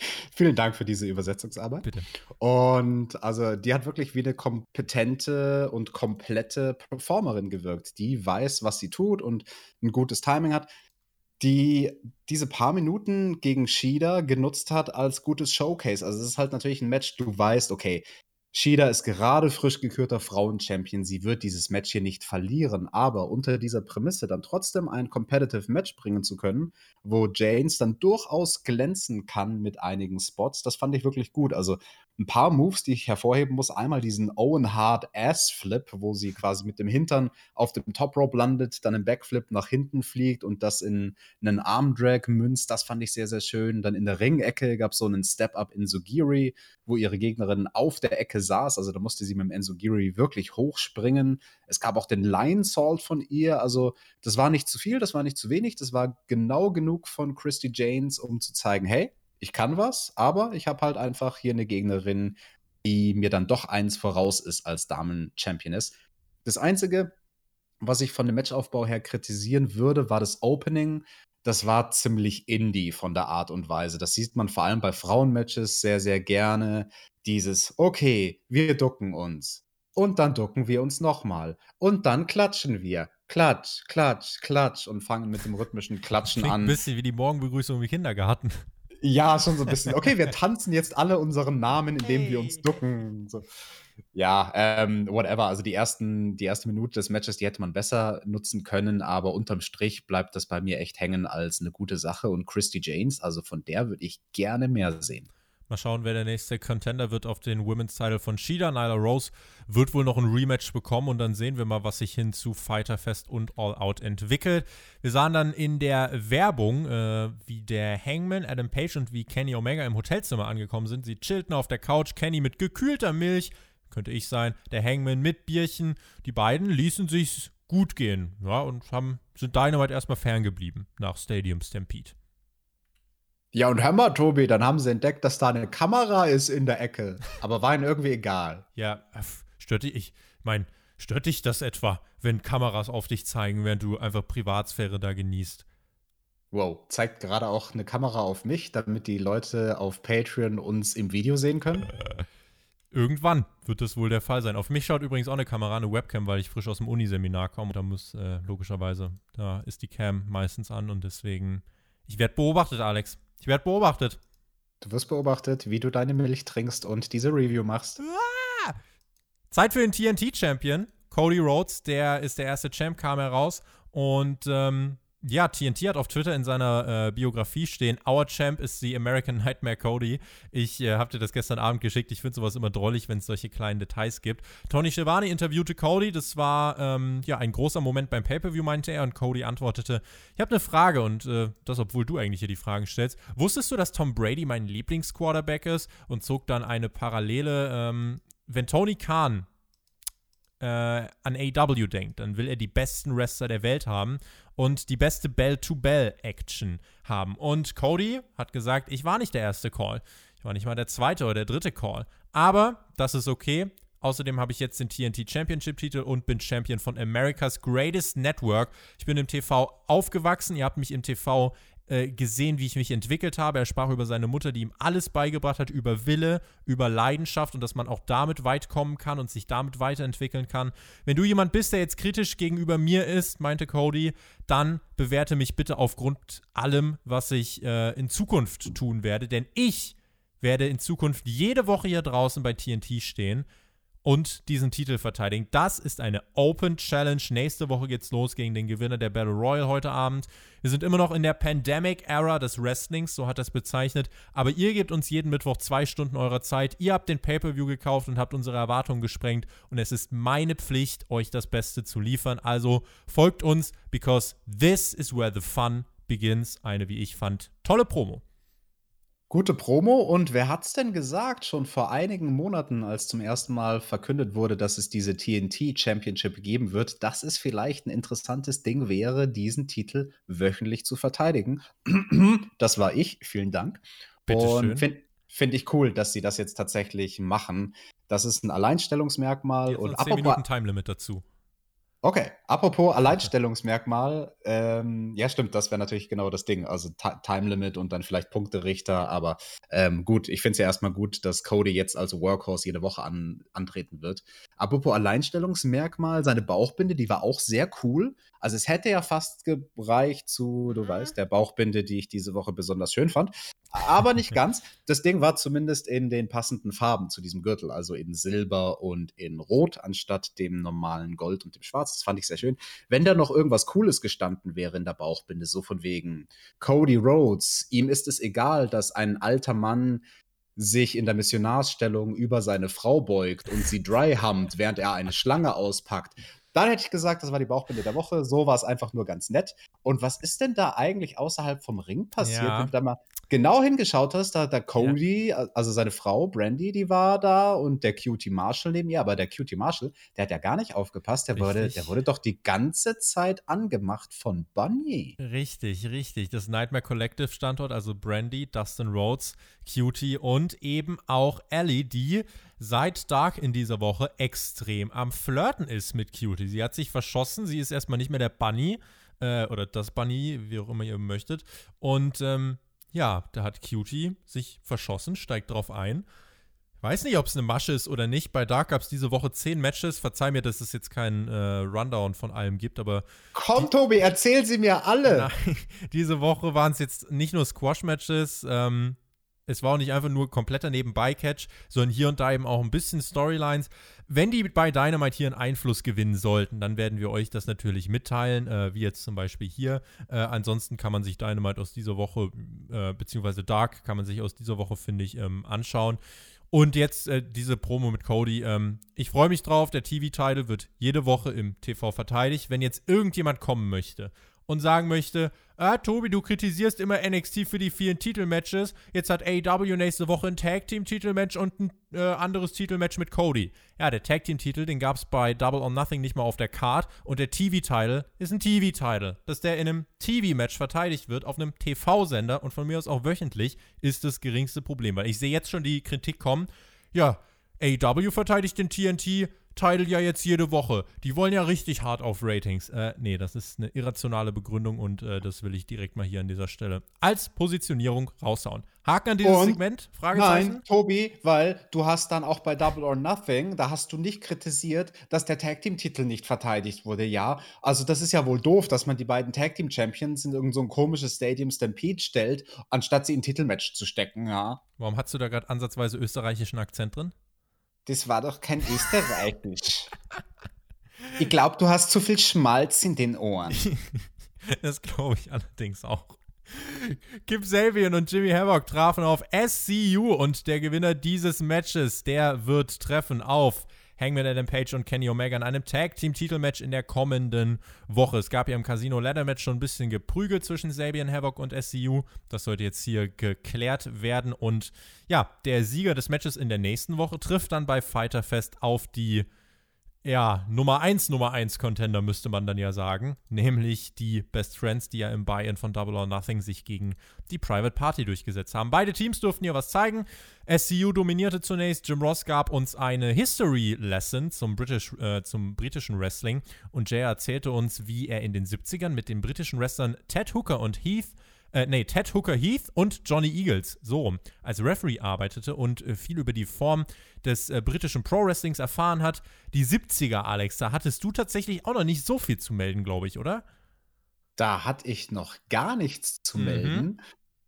Vielen Dank für diese Übersetzungsarbeit. Bitte. Und also, die hat wirklich wie eine kompetente und komplette Performerin gewirkt, die weiß, was sie tut und ein gutes Timing hat die diese paar Minuten gegen Shida genutzt hat als gutes Showcase. Also es ist halt natürlich ein Match, du weißt, okay, Shida ist gerade frisch gekürter Frauenchampion. Sie wird dieses Match hier nicht verlieren, aber unter dieser Prämisse dann trotzdem ein Competitive Match bringen zu können, wo Janes dann durchaus glänzen kann mit einigen Spots, das fand ich wirklich gut. Also ein paar Moves, die ich hervorheben muss. Einmal diesen Owen Hart Ass Flip, wo sie quasi mit dem Hintern auf dem Top Rope landet, dann im Backflip nach hinten fliegt und das in einen Arm Drag münzt. Das fand ich sehr, sehr schön. Dann in der Ringecke gab es so einen Step-Up in Sugiri, wo ihre Gegnerin auf der Ecke saß. Also da musste sie mit dem Enzugiri wirklich hochspringen. Es gab auch den Line Salt von ihr. Also das war nicht zu viel, das war nicht zu wenig. Das war genau genug von Christy Janes, um zu zeigen, hey, ich kann was, aber ich habe halt einfach hier eine Gegnerin, die mir dann doch eins voraus ist als Damen-Championess. Das Einzige, was ich von dem Matchaufbau her kritisieren würde, war das Opening. Das war ziemlich indie von der Art und Weise. Das sieht man vor allem bei Frauenmatches sehr, sehr gerne. Dieses, okay, wir ducken uns. Und dann ducken wir uns nochmal. Und dann klatschen wir. Klatsch, klatsch, klatsch. Und fangen mit dem rhythmischen Klatschen Klingt an. Ein bisschen wie die Morgenbegrüßung im Kindergarten. Ja, schon so ein bisschen. Okay, wir tanzen jetzt alle unseren Namen, indem hey. wir uns ducken. So. Ja, ähm, whatever. Also die ersten, die erste Minute des Matches, die hätte man besser nutzen können, aber unterm Strich bleibt das bei mir echt hängen als eine gute Sache. Und Christy James, also von der würde ich gerne mehr sehen. Mal schauen, wer der nächste Contender wird auf den Women's Title von Shida. Nyla Rose wird wohl noch ein Rematch bekommen und dann sehen wir mal, was sich hin zu Fighter Fest und All Out entwickelt. Wir sahen dann in der Werbung, äh, wie der Hangman, Adam Page und wie Kenny Omega im Hotelzimmer angekommen sind. Sie chillten auf der Couch, Kenny mit gekühlter Milch, könnte ich sein, der Hangman mit Bierchen. Die beiden ließen sich gut gehen, ja, und haben, sind Dynamite erstmal ferngeblieben nach Stadium Stampede. Ja, und hör mal, Tobi, dann haben sie entdeckt, dass da eine Kamera ist in der Ecke. Aber war ihnen irgendwie egal. Ja, stört dich, ich meine, stört dich das etwa, wenn Kameras auf dich zeigen, während du einfach Privatsphäre da genießt? Wow, zeigt gerade auch eine Kamera auf mich, damit die Leute auf Patreon uns im Video sehen können? Irgendwann wird das wohl der Fall sein. Auf mich schaut übrigens auch eine Kamera, eine Webcam, weil ich frisch aus dem Uniseminar komme. Da muss äh, logischerweise, da ist die Cam meistens an und deswegen, ich werde beobachtet, Alex. Ich werde beobachtet. Du wirst beobachtet, wie du deine Milch trinkst und diese Review machst. Ah! Zeit für den TNT-Champion. Cody Rhodes, der ist der erste Champ, kam heraus. Und ähm, ja, TNT hat auf Twitter in seiner äh, Biografie stehen, Our Champ ist the American Nightmare Cody. Ich äh, habe dir das gestern Abend geschickt. Ich finde sowas immer drollig, wenn es solche kleinen Details gibt. Tony Schiavone interviewte Cody. Das war ähm, ja ein großer Moment beim Pay-Per-View, meinte er. Und Cody antwortete, ich habe eine Frage und äh, das, obwohl du eigentlich hier die Fragen stellst. Wusstest du, dass Tom Brady mein Lieblingsquarterback ist? Und zog dann eine Parallele. Ähm, wenn Tony Khan äh, an AW denkt, dann will er die besten Wrestler der Welt haben und die beste Bell-to-Bell-Action haben. Und Cody hat gesagt, ich war nicht der erste Call. Ich war nicht mal der zweite oder der dritte Call. Aber das ist okay. Außerdem habe ich jetzt den TNT Championship Titel und bin Champion von America's Greatest Network. Ich bin im TV aufgewachsen. Ihr habt mich im TV äh, gesehen, wie ich mich entwickelt habe. Er sprach über seine Mutter, die ihm alles beigebracht hat, über Wille, über Leidenschaft und dass man auch damit weit kommen kann und sich damit weiterentwickeln kann. Wenn du jemand bist, der jetzt kritisch gegenüber mir ist, meinte Cody, dann bewerte mich bitte aufgrund allem, was ich äh, in Zukunft tun werde. Denn ich werde in Zukunft jede Woche hier draußen bei TNT stehen und diesen Titel verteidigen. Das ist eine Open Challenge. Nächste Woche geht's los gegen den Gewinner der Battle Royal heute Abend. Wir sind immer noch in der Pandemic-Era des Wrestlings, so hat es bezeichnet. Aber ihr gebt uns jeden Mittwoch zwei Stunden eurer Zeit. Ihr habt den Pay-Per-View gekauft und habt unsere Erwartungen gesprengt. Und es ist meine Pflicht, euch das Beste zu liefern. Also folgt uns, because this is where the fun begins. Eine, wie ich fand, tolle Promo. Gute Promo. Und wer hat's denn gesagt, schon vor einigen Monaten, als zum ersten Mal verkündet wurde, dass es diese TNT Championship geben wird, dass es vielleicht ein interessantes Ding wäre, diesen Titel wöchentlich zu verteidigen? Das war ich. Vielen Dank. Bitte Und finde find ich cool, dass sie das jetzt tatsächlich machen. Das ist ein Alleinstellungsmerkmal. Jetzt und 10 Minuten Time Limit dazu. Okay, apropos Alleinstellungsmerkmal, ähm, ja stimmt, das wäre natürlich genau das Ding, also Time Limit und dann vielleicht Punkterichter, aber ähm, gut, ich finde es ja erstmal gut, dass Cody jetzt als Workhorse jede Woche an, antreten wird. Apropos Alleinstellungsmerkmal, seine Bauchbinde, die war auch sehr cool. Also es hätte ja fast gereicht zu, du mhm. weißt, der Bauchbinde, die ich diese Woche besonders schön fand. Aber nicht ganz. Das Ding war zumindest in den passenden Farben zu diesem Gürtel, also in Silber und in Rot anstatt dem normalen Gold und dem Schwarz. Das fand ich sehr schön. Wenn da noch irgendwas Cooles gestanden wäre in der Bauchbinde, so von wegen Cody Rhodes, ihm ist es egal, dass ein alter Mann sich in der Missionarsstellung über seine Frau beugt und sie dry humpt, während er eine Schlange auspackt. Dann hätte ich gesagt, das war die Bauchbinde der Woche. So war es einfach nur ganz nett. Und was ist denn da eigentlich außerhalb vom Ring passiert? Ja. Wenn du da mal genau hingeschaut hast, da, da Cody, ja. also seine Frau Brandy, die war da und der Cutie Marshall neben ihr. Aber der Cutie Marshall, der hat ja gar nicht aufgepasst. Der, wurde, der wurde doch die ganze Zeit angemacht von Bunny. Richtig, richtig. Das Nightmare Collective Standort, also Brandy, Dustin Rhodes, Cutie und eben auch Ellie, die seit Dark in dieser Woche extrem am Flirten ist mit Cutie. Sie hat sich verschossen, sie ist erstmal nicht mehr der Bunny äh, oder das Bunny, wie auch immer ihr möchtet. Und ähm, ja, da hat Cutie sich verschossen, steigt drauf ein. Weiß nicht, ob es eine Masche ist oder nicht. Bei Dark gab es diese Woche zehn Matches. Verzeih mir, dass es jetzt keinen äh, Rundown von allem gibt, aber. Komm, die, Tobi, erzähl sie mir alle! Nein, diese Woche waren es jetzt nicht nur Squash-Matches. Ähm, es war auch nicht einfach nur kompletter Nebenbei-Catch, sondern hier und da eben auch ein bisschen Storylines. Wenn die bei Dynamite hier einen Einfluss gewinnen sollten, dann werden wir euch das natürlich mitteilen, äh, wie jetzt zum Beispiel hier. Äh, ansonsten kann man sich Dynamite aus dieser Woche, äh, beziehungsweise Dark kann man sich aus dieser Woche, finde ich, ähm, anschauen. Und jetzt äh, diese Promo mit Cody. Ähm, ich freue mich drauf. Der TV-Title wird jede Woche im TV verteidigt. Wenn jetzt irgendjemand kommen möchte und sagen möchte, ah, Tobi, du kritisierst immer NXT für die vielen Titelmatches. Jetzt hat AEW nächste Woche ein Tag Team Titelmatch und ein äh, anderes Titelmatch mit Cody. Ja, der Tag Team Titel, den gab es bei Double or Nothing nicht mal auf der Card und der TV Title ist ein TV Title, dass der in einem TV Match verteidigt wird auf einem TV Sender und von mir aus auch wöchentlich ist das geringste Problem, weil ich sehe jetzt schon die Kritik kommen. Ja, AEW verteidigt den TNT, Title ja jetzt jede Woche. Die wollen ja richtig hart auf Ratings. Äh, nee, das ist eine irrationale Begründung und äh, das will ich direkt mal hier an dieser Stelle als Positionierung raushauen. Haken an dieses und, Segment? Nein, Tobi, weil du hast dann auch bei Double or Nothing, da hast du nicht kritisiert, dass der Tag Team Titel nicht verteidigt wurde, ja. Also das ist ja wohl doof, dass man die beiden Tag Team Champions in irgendein so komisches Stadium Stampede stellt, anstatt sie in Titelmatch zu stecken, ja. Warum hast du da gerade ansatzweise österreichischen Akzent drin? Das war doch kein Österreichisch. ich glaube, du hast zu viel Schmalz in den Ohren. das glaube ich allerdings auch. Kip Sabian und Jimmy Havoc trafen auf SCU und der Gewinner dieses Matches, der wird treffen auf Hangman Adam Page und Kenny Omega in einem Tag-Team-Titelmatch in der kommenden Woche. Es gab ja im Casino Ladder Match schon ein bisschen geprügelt zwischen Sabian Havoc und SCU. Das sollte jetzt hier geklärt werden. Und ja, der Sieger des Matches in der nächsten Woche trifft dann bei Fighter Fest auf die ja, Nummer 1, Nummer 1 Contender müsste man dann ja sagen, nämlich die Best Friends, die ja im Buy-In von Double or Nothing sich gegen die Private Party durchgesetzt haben. Beide Teams durften hier was zeigen. SCU dominierte zunächst, Jim Ross gab uns eine History Lesson zum, British, äh, zum britischen Wrestling und Jay erzählte uns, wie er in den 70ern mit den britischen Wrestlern Ted Hooker und Heath äh, nee, Ted Hooker Heath und Johnny Eagles, so als Referee arbeitete und äh, viel über die Form des äh, britischen Pro-Wrestlings erfahren hat. Die 70er, Alex, da hattest du tatsächlich auch noch nicht so viel zu melden, glaube ich, oder? Da hatte ich noch gar nichts zu mhm. melden.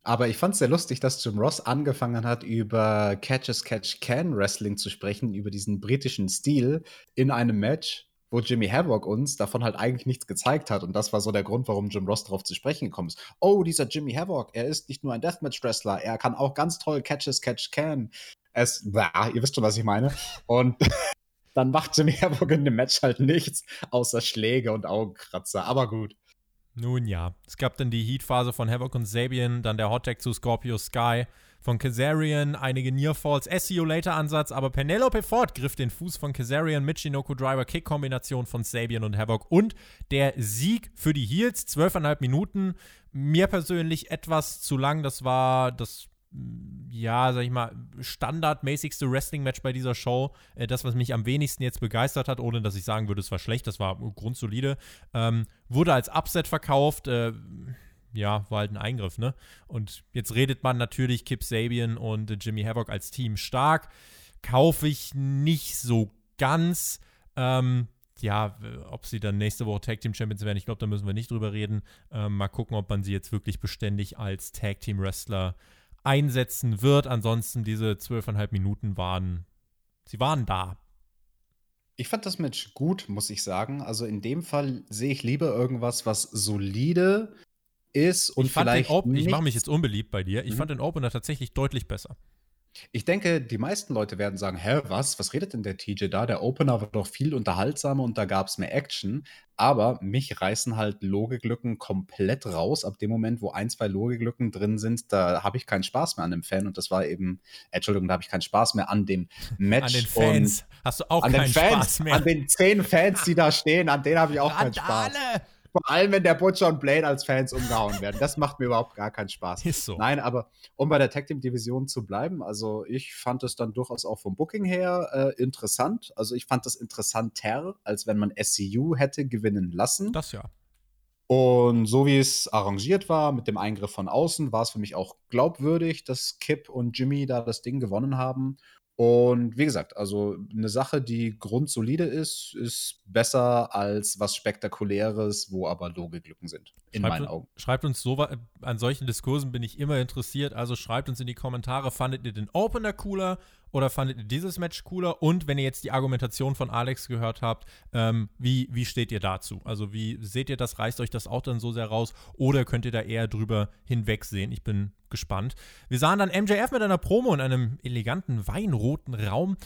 Aber ich fand es sehr lustig, dass Jim Ross angefangen hat, über Catch as Catch Can Wrestling zu sprechen, über diesen britischen Stil in einem Match, wo Jimmy Havoc uns davon halt eigentlich nichts gezeigt hat. Und das war so der Grund, warum Jim Ross darauf zu sprechen gekommen ist. Oh, dieser Jimmy Havoc, er ist nicht nur ein Deathmatch-Wrestler, er kann auch ganz toll Catch as Catch Can. Es, ja, ihr wisst schon, was ich meine. Und dann macht Jimmy Havoc in dem Match halt nichts, außer Schläge und Augenkratzer. Aber gut. Nun ja, es gab dann die Heat-Phase von Havoc und Sabian, dann der Hot-Tag zu Scorpio Sky von Kazarian, einige Nearfalls, SEO Later Ansatz, aber Penelope Ford griff den Fuß von Kazarian mit Shinoku Driver Kick Kombination von Sabian und Havoc und der Sieg für die Heels, zwölfeinhalb Minuten. Mir persönlich etwas zu lang, das war das ja, sag ich mal, standardmäßigste Wrestling-Match bei dieser Show. Äh, das, was mich am wenigsten jetzt begeistert hat, ohne dass ich sagen würde, es war schlecht, das war grundsolide. Ähm, wurde als Upset verkauft. Äh, ja, war halt ein Eingriff, ne? Und jetzt redet man natürlich Kip Sabian und Jimmy Havoc als Team stark. Kaufe ich nicht so ganz. Ähm, ja, ob sie dann nächste Woche Tag Team Champions werden, ich glaube, da müssen wir nicht drüber reden. Ähm, mal gucken, ob man sie jetzt wirklich beständig als Tag Team Wrestler einsetzen wird. Ansonsten diese zwölfeinhalb Minuten waren, sie waren da. Ich fand das Match gut, muss ich sagen. Also in dem Fall sehe ich lieber irgendwas, was solide ist und ich vielleicht. ich mache mich jetzt unbeliebt bei dir. Ich mhm. fand den Opener tatsächlich deutlich besser. Ich denke, die meisten Leute werden sagen: „Hä, was? Was redet denn der TJ da? Der Opener war doch viel unterhaltsamer und da gab es mehr Action.“ Aber mich reißen halt Logiklücken komplett raus. Ab dem Moment, wo ein, zwei Logiklücken drin sind, da habe ich keinen Spaß mehr an dem Fan und das war eben äh, Entschuldigung, da habe ich keinen Spaß mehr an dem Match An den Fans hast du auch keinen Fans, Spaß mehr. an den zehn Fans, die da stehen, an denen habe ich auch keinen Spaß. Vor allem, wenn der Butcher und Blade als Fans umgehauen werden. Das macht mir überhaupt gar keinen Spaß. Ist so. Nein, aber um bei der Tag Team Division zu bleiben, also ich fand es dann durchaus auch vom Booking her äh, interessant. Also ich fand das interessanter, als wenn man SCU hätte gewinnen lassen. Das ja. Und so wie es arrangiert war, mit dem Eingriff von außen, war es für mich auch glaubwürdig, dass Kip und Jimmy da das Ding gewonnen haben. Und wie gesagt, also eine Sache, die grundsolide ist, ist besser als was Spektakuläres, wo aber Logiklücken sind, in schreibt, meinen Augen. Schreibt uns so, an solchen Diskursen bin ich immer interessiert, also schreibt uns in die Kommentare, fandet ihr den Opener cooler oder fandet ihr dieses Match cooler? Und wenn ihr jetzt die Argumentation von Alex gehört habt, ähm, wie, wie steht ihr dazu? Also wie seht ihr das? Reißt euch das auch dann so sehr raus? Oder könnt ihr da eher drüber hinwegsehen? Ich bin gespannt. Wir sahen dann MJF mit einer Promo in einem eleganten weinroten Raum.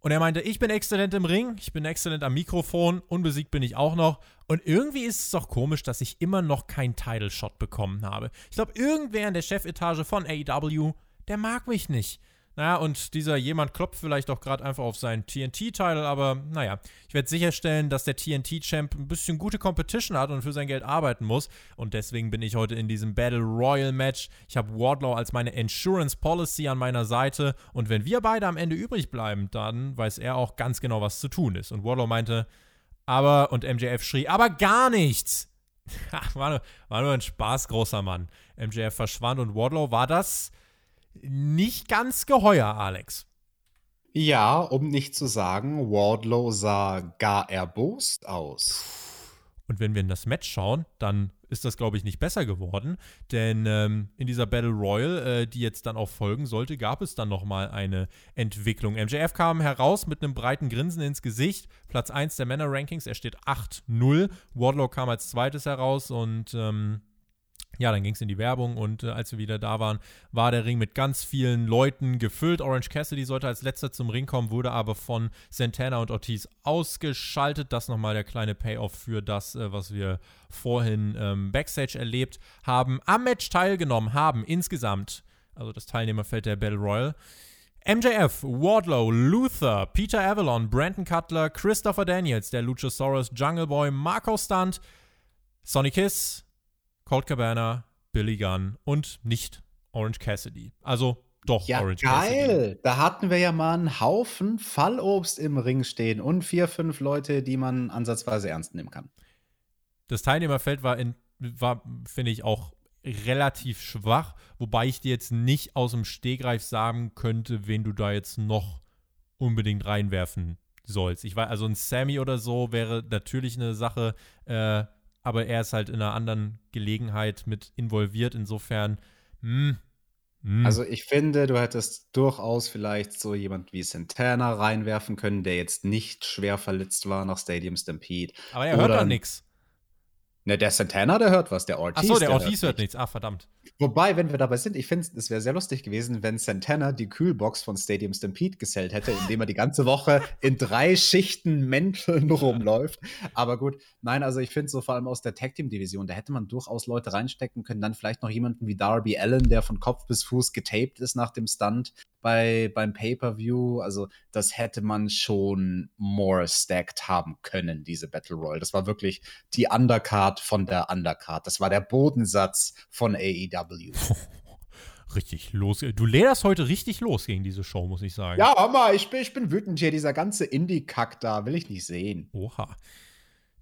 Und er meinte, ich bin exzellent im Ring, ich bin exzellent am Mikrofon, unbesiegt bin ich auch noch. Und irgendwie ist es doch komisch, dass ich immer noch keinen Title-Shot bekommen habe. Ich glaube, irgendwer in der Chefetage von AEW, der mag mich nicht. Naja, und dieser jemand klopft vielleicht auch gerade einfach auf seinen TNT-Title, aber naja, ich werde sicherstellen, dass der TNT-Champ ein bisschen gute Competition hat und für sein Geld arbeiten muss. Und deswegen bin ich heute in diesem Battle Royal Match. Ich habe Wardlow als meine Insurance Policy an meiner Seite. Und wenn wir beide am Ende übrig bleiben, dann weiß er auch ganz genau, was zu tun ist. Und Wardlow meinte, aber, und MJF schrie, aber gar nichts. war, nur, war nur ein Spaß, großer Mann. MJF verschwand und Wardlow war das nicht ganz geheuer, Alex. Ja, um nicht zu sagen, Wardlow sah gar erbost aus. Und wenn wir in das Match schauen, dann ist das, glaube ich, nicht besser geworden. Denn ähm, in dieser Battle Royal, äh, die jetzt dann auch folgen sollte, gab es dann nochmal eine Entwicklung. MJF kam heraus mit einem breiten Grinsen ins Gesicht. Platz 1 der Männer-Rankings, er steht 8-0. Wardlow kam als zweites heraus und ähm, ja, dann ging es in die Werbung und äh, als wir wieder da waren, war der Ring mit ganz vielen Leuten gefüllt. Orange Cassidy sollte als letzter zum Ring kommen, wurde aber von Santana und Ortiz ausgeschaltet. Das nochmal der kleine Payoff für das, äh, was wir vorhin ähm, Backstage erlebt haben. Am Match teilgenommen haben insgesamt, also das Teilnehmerfeld der Battle Royal, MJF, Wardlow, Luther, Peter Avalon, Brandon Cutler, Christopher Daniels, der Luchasaurus, Jungle Boy, Marco Stunt, Sonic Kiss, Colt Cabana, Billy Gunn und nicht Orange Cassidy. Also doch ja, Orange geil. Cassidy. Geil. Da hatten wir ja mal einen Haufen Fallobst im Ring stehen und vier, fünf Leute, die man ansatzweise ernst nehmen kann. Das Teilnehmerfeld war, war finde ich, auch relativ schwach, wobei ich dir jetzt nicht aus dem Stegreif sagen könnte, wen du da jetzt noch unbedingt reinwerfen sollst. Ich weiß, also ein Sammy oder so wäre natürlich eine Sache, äh, aber er ist halt in einer anderen Gelegenheit mit involviert. Insofern Hm. Hm. Also ich finde, du hättest durchaus vielleicht so jemand wie Santana reinwerfen können, der jetzt nicht schwer verletzt war nach Stadium Stampede. Aber er hört doch nichts. Ne, der Santana, der hört was, der Ortiz. Achso, der, der Ortiz hört, hört nichts. Ah, verdammt. Wobei, wenn wir dabei sind, ich finde, es wäre sehr lustig gewesen, wenn Santana die Kühlbox von Stadium Stampede gesellt hätte, indem er die ganze Woche in drei Schichten Mänteln rumläuft. Aber gut, nein, also ich finde so vor allem aus der Tag Team Division, da hätte man durchaus Leute reinstecken können. Dann vielleicht noch jemanden wie Darby Allen, der von Kopf bis Fuß getaped ist nach dem Stunt bei, beim Pay-Per-View. Also, das hätte man schon more stacked haben können, diese Battle Royale. Das war wirklich die Undercard von der Undercard. Das war der Bodensatz von AEW. AEW. Richtig los. Du lederst heute richtig los gegen diese Show, muss ich sagen. Ja, Hammer, ich bin, ich bin wütend hier. Dieser ganze Indie-Kack da will ich nicht sehen. Oha.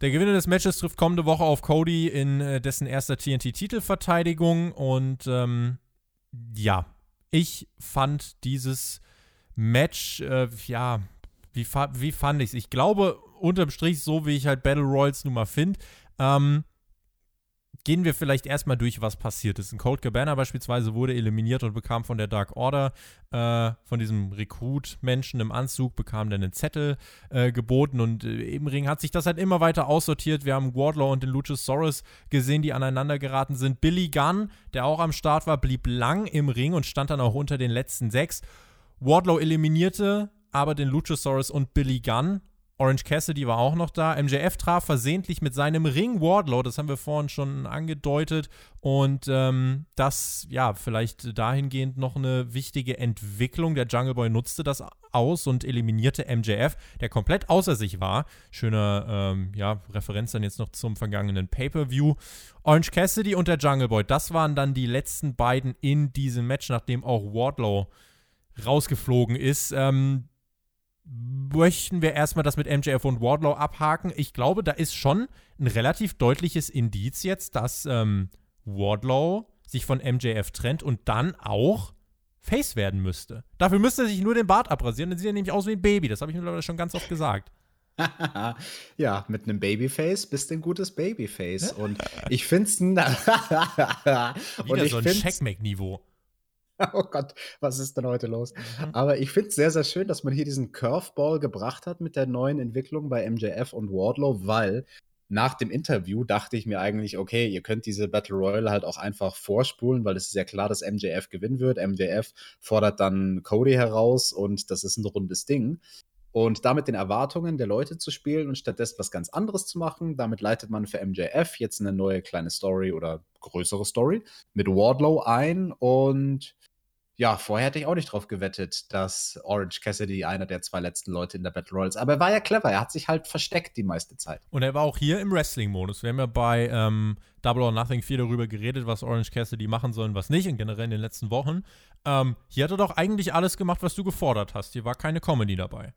Der Gewinner des Matches trifft kommende Woche auf Cody in äh, dessen erster TNT-Titelverteidigung. Und ähm, ja, ich fand dieses Match, äh, ja, wie, wie fand ich es? Ich glaube, unterm Strich, so wie ich halt Battle Royals nun mal finde, ähm, gehen wir vielleicht erstmal durch, was passiert ist. Ein Cold Cabana beispielsweise wurde eliminiert und bekam von der Dark Order, äh, von diesem Rekrut-Menschen im Anzug, bekam dann einen Zettel äh, geboten und äh, im Ring hat sich das halt immer weiter aussortiert. Wir haben Wardlow und den Luchasaurus gesehen, die aneinander geraten sind. Billy Gunn, der auch am Start war, blieb lang im Ring und stand dann auch unter den letzten sechs. Wardlow eliminierte aber den Luchasaurus und Billy Gunn Orange Cassidy war auch noch da. MJF traf versehentlich mit seinem Ring Wardlow, das haben wir vorhin schon angedeutet. Und ähm, das, ja, vielleicht dahingehend noch eine wichtige Entwicklung. Der Jungle Boy nutzte das aus und eliminierte MJF, der komplett außer sich war. Schöner, ähm, ja, Referenz dann jetzt noch zum vergangenen Pay-Per-View. Orange Cassidy und der Jungle Boy, das waren dann die letzten beiden in diesem Match, nachdem auch Wardlow rausgeflogen ist. Ähm, möchten wir erstmal das mit MJF und Wardlow abhaken. Ich glaube, da ist schon ein relativ deutliches Indiz jetzt, dass ähm, Wardlow sich von MJF trennt und dann auch Face werden müsste. Dafür müsste er sich nur den Bart abrasieren, dann sieht er nämlich aus wie ein Baby. Das habe ich mittlerweile schon ganz oft gesagt. ja, mit einem Babyface bist du ein gutes Babyface. Und ich finde es. Wieder so ein Checkmate-Niveau. Oh Gott, was ist denn heute los? Mhm. Aber ich finde es sehr, sehr schön, dass man hier diesen Curveball gebracht hat mit der neuen Entwicklung bei MJF und Wardlow, weil nach dem Interview dachte ich mir eigentlich, okay, ihr könnt diese Battle Royale halt auch einfach vorspulen, weil es ist ja klar, dass MJF gewinnen wird. MJF fordert dann Cody heraus und das ist ein rundes Ding und damit den Erwartungen der Leute zu spielen und stattdessen was ganz anderes zu machen. Damit leitet man für MJF jetzt eine neue kleine Story oder größere Story mit Wardlow ein und ja, vorher hätte ich auch nicht drauf gewettet, dass Orange Cassidy einer der zwei letzten Leute in der Battle Royals. Aber er war ja clever, er hat sich halt versteckt die meiste Zeit. Und er war auch hier im Wrestling-Modus. Wir haben ja bei ähm, Double or Nothing viel darüber geredet, was Orange Cassidy machen soll und was nicht, und generell in den letzten Wochen. Ähm, hier hat er doch eigentlich alles gemacht, was du gefordert hast. Hier war keine Comedy dabei.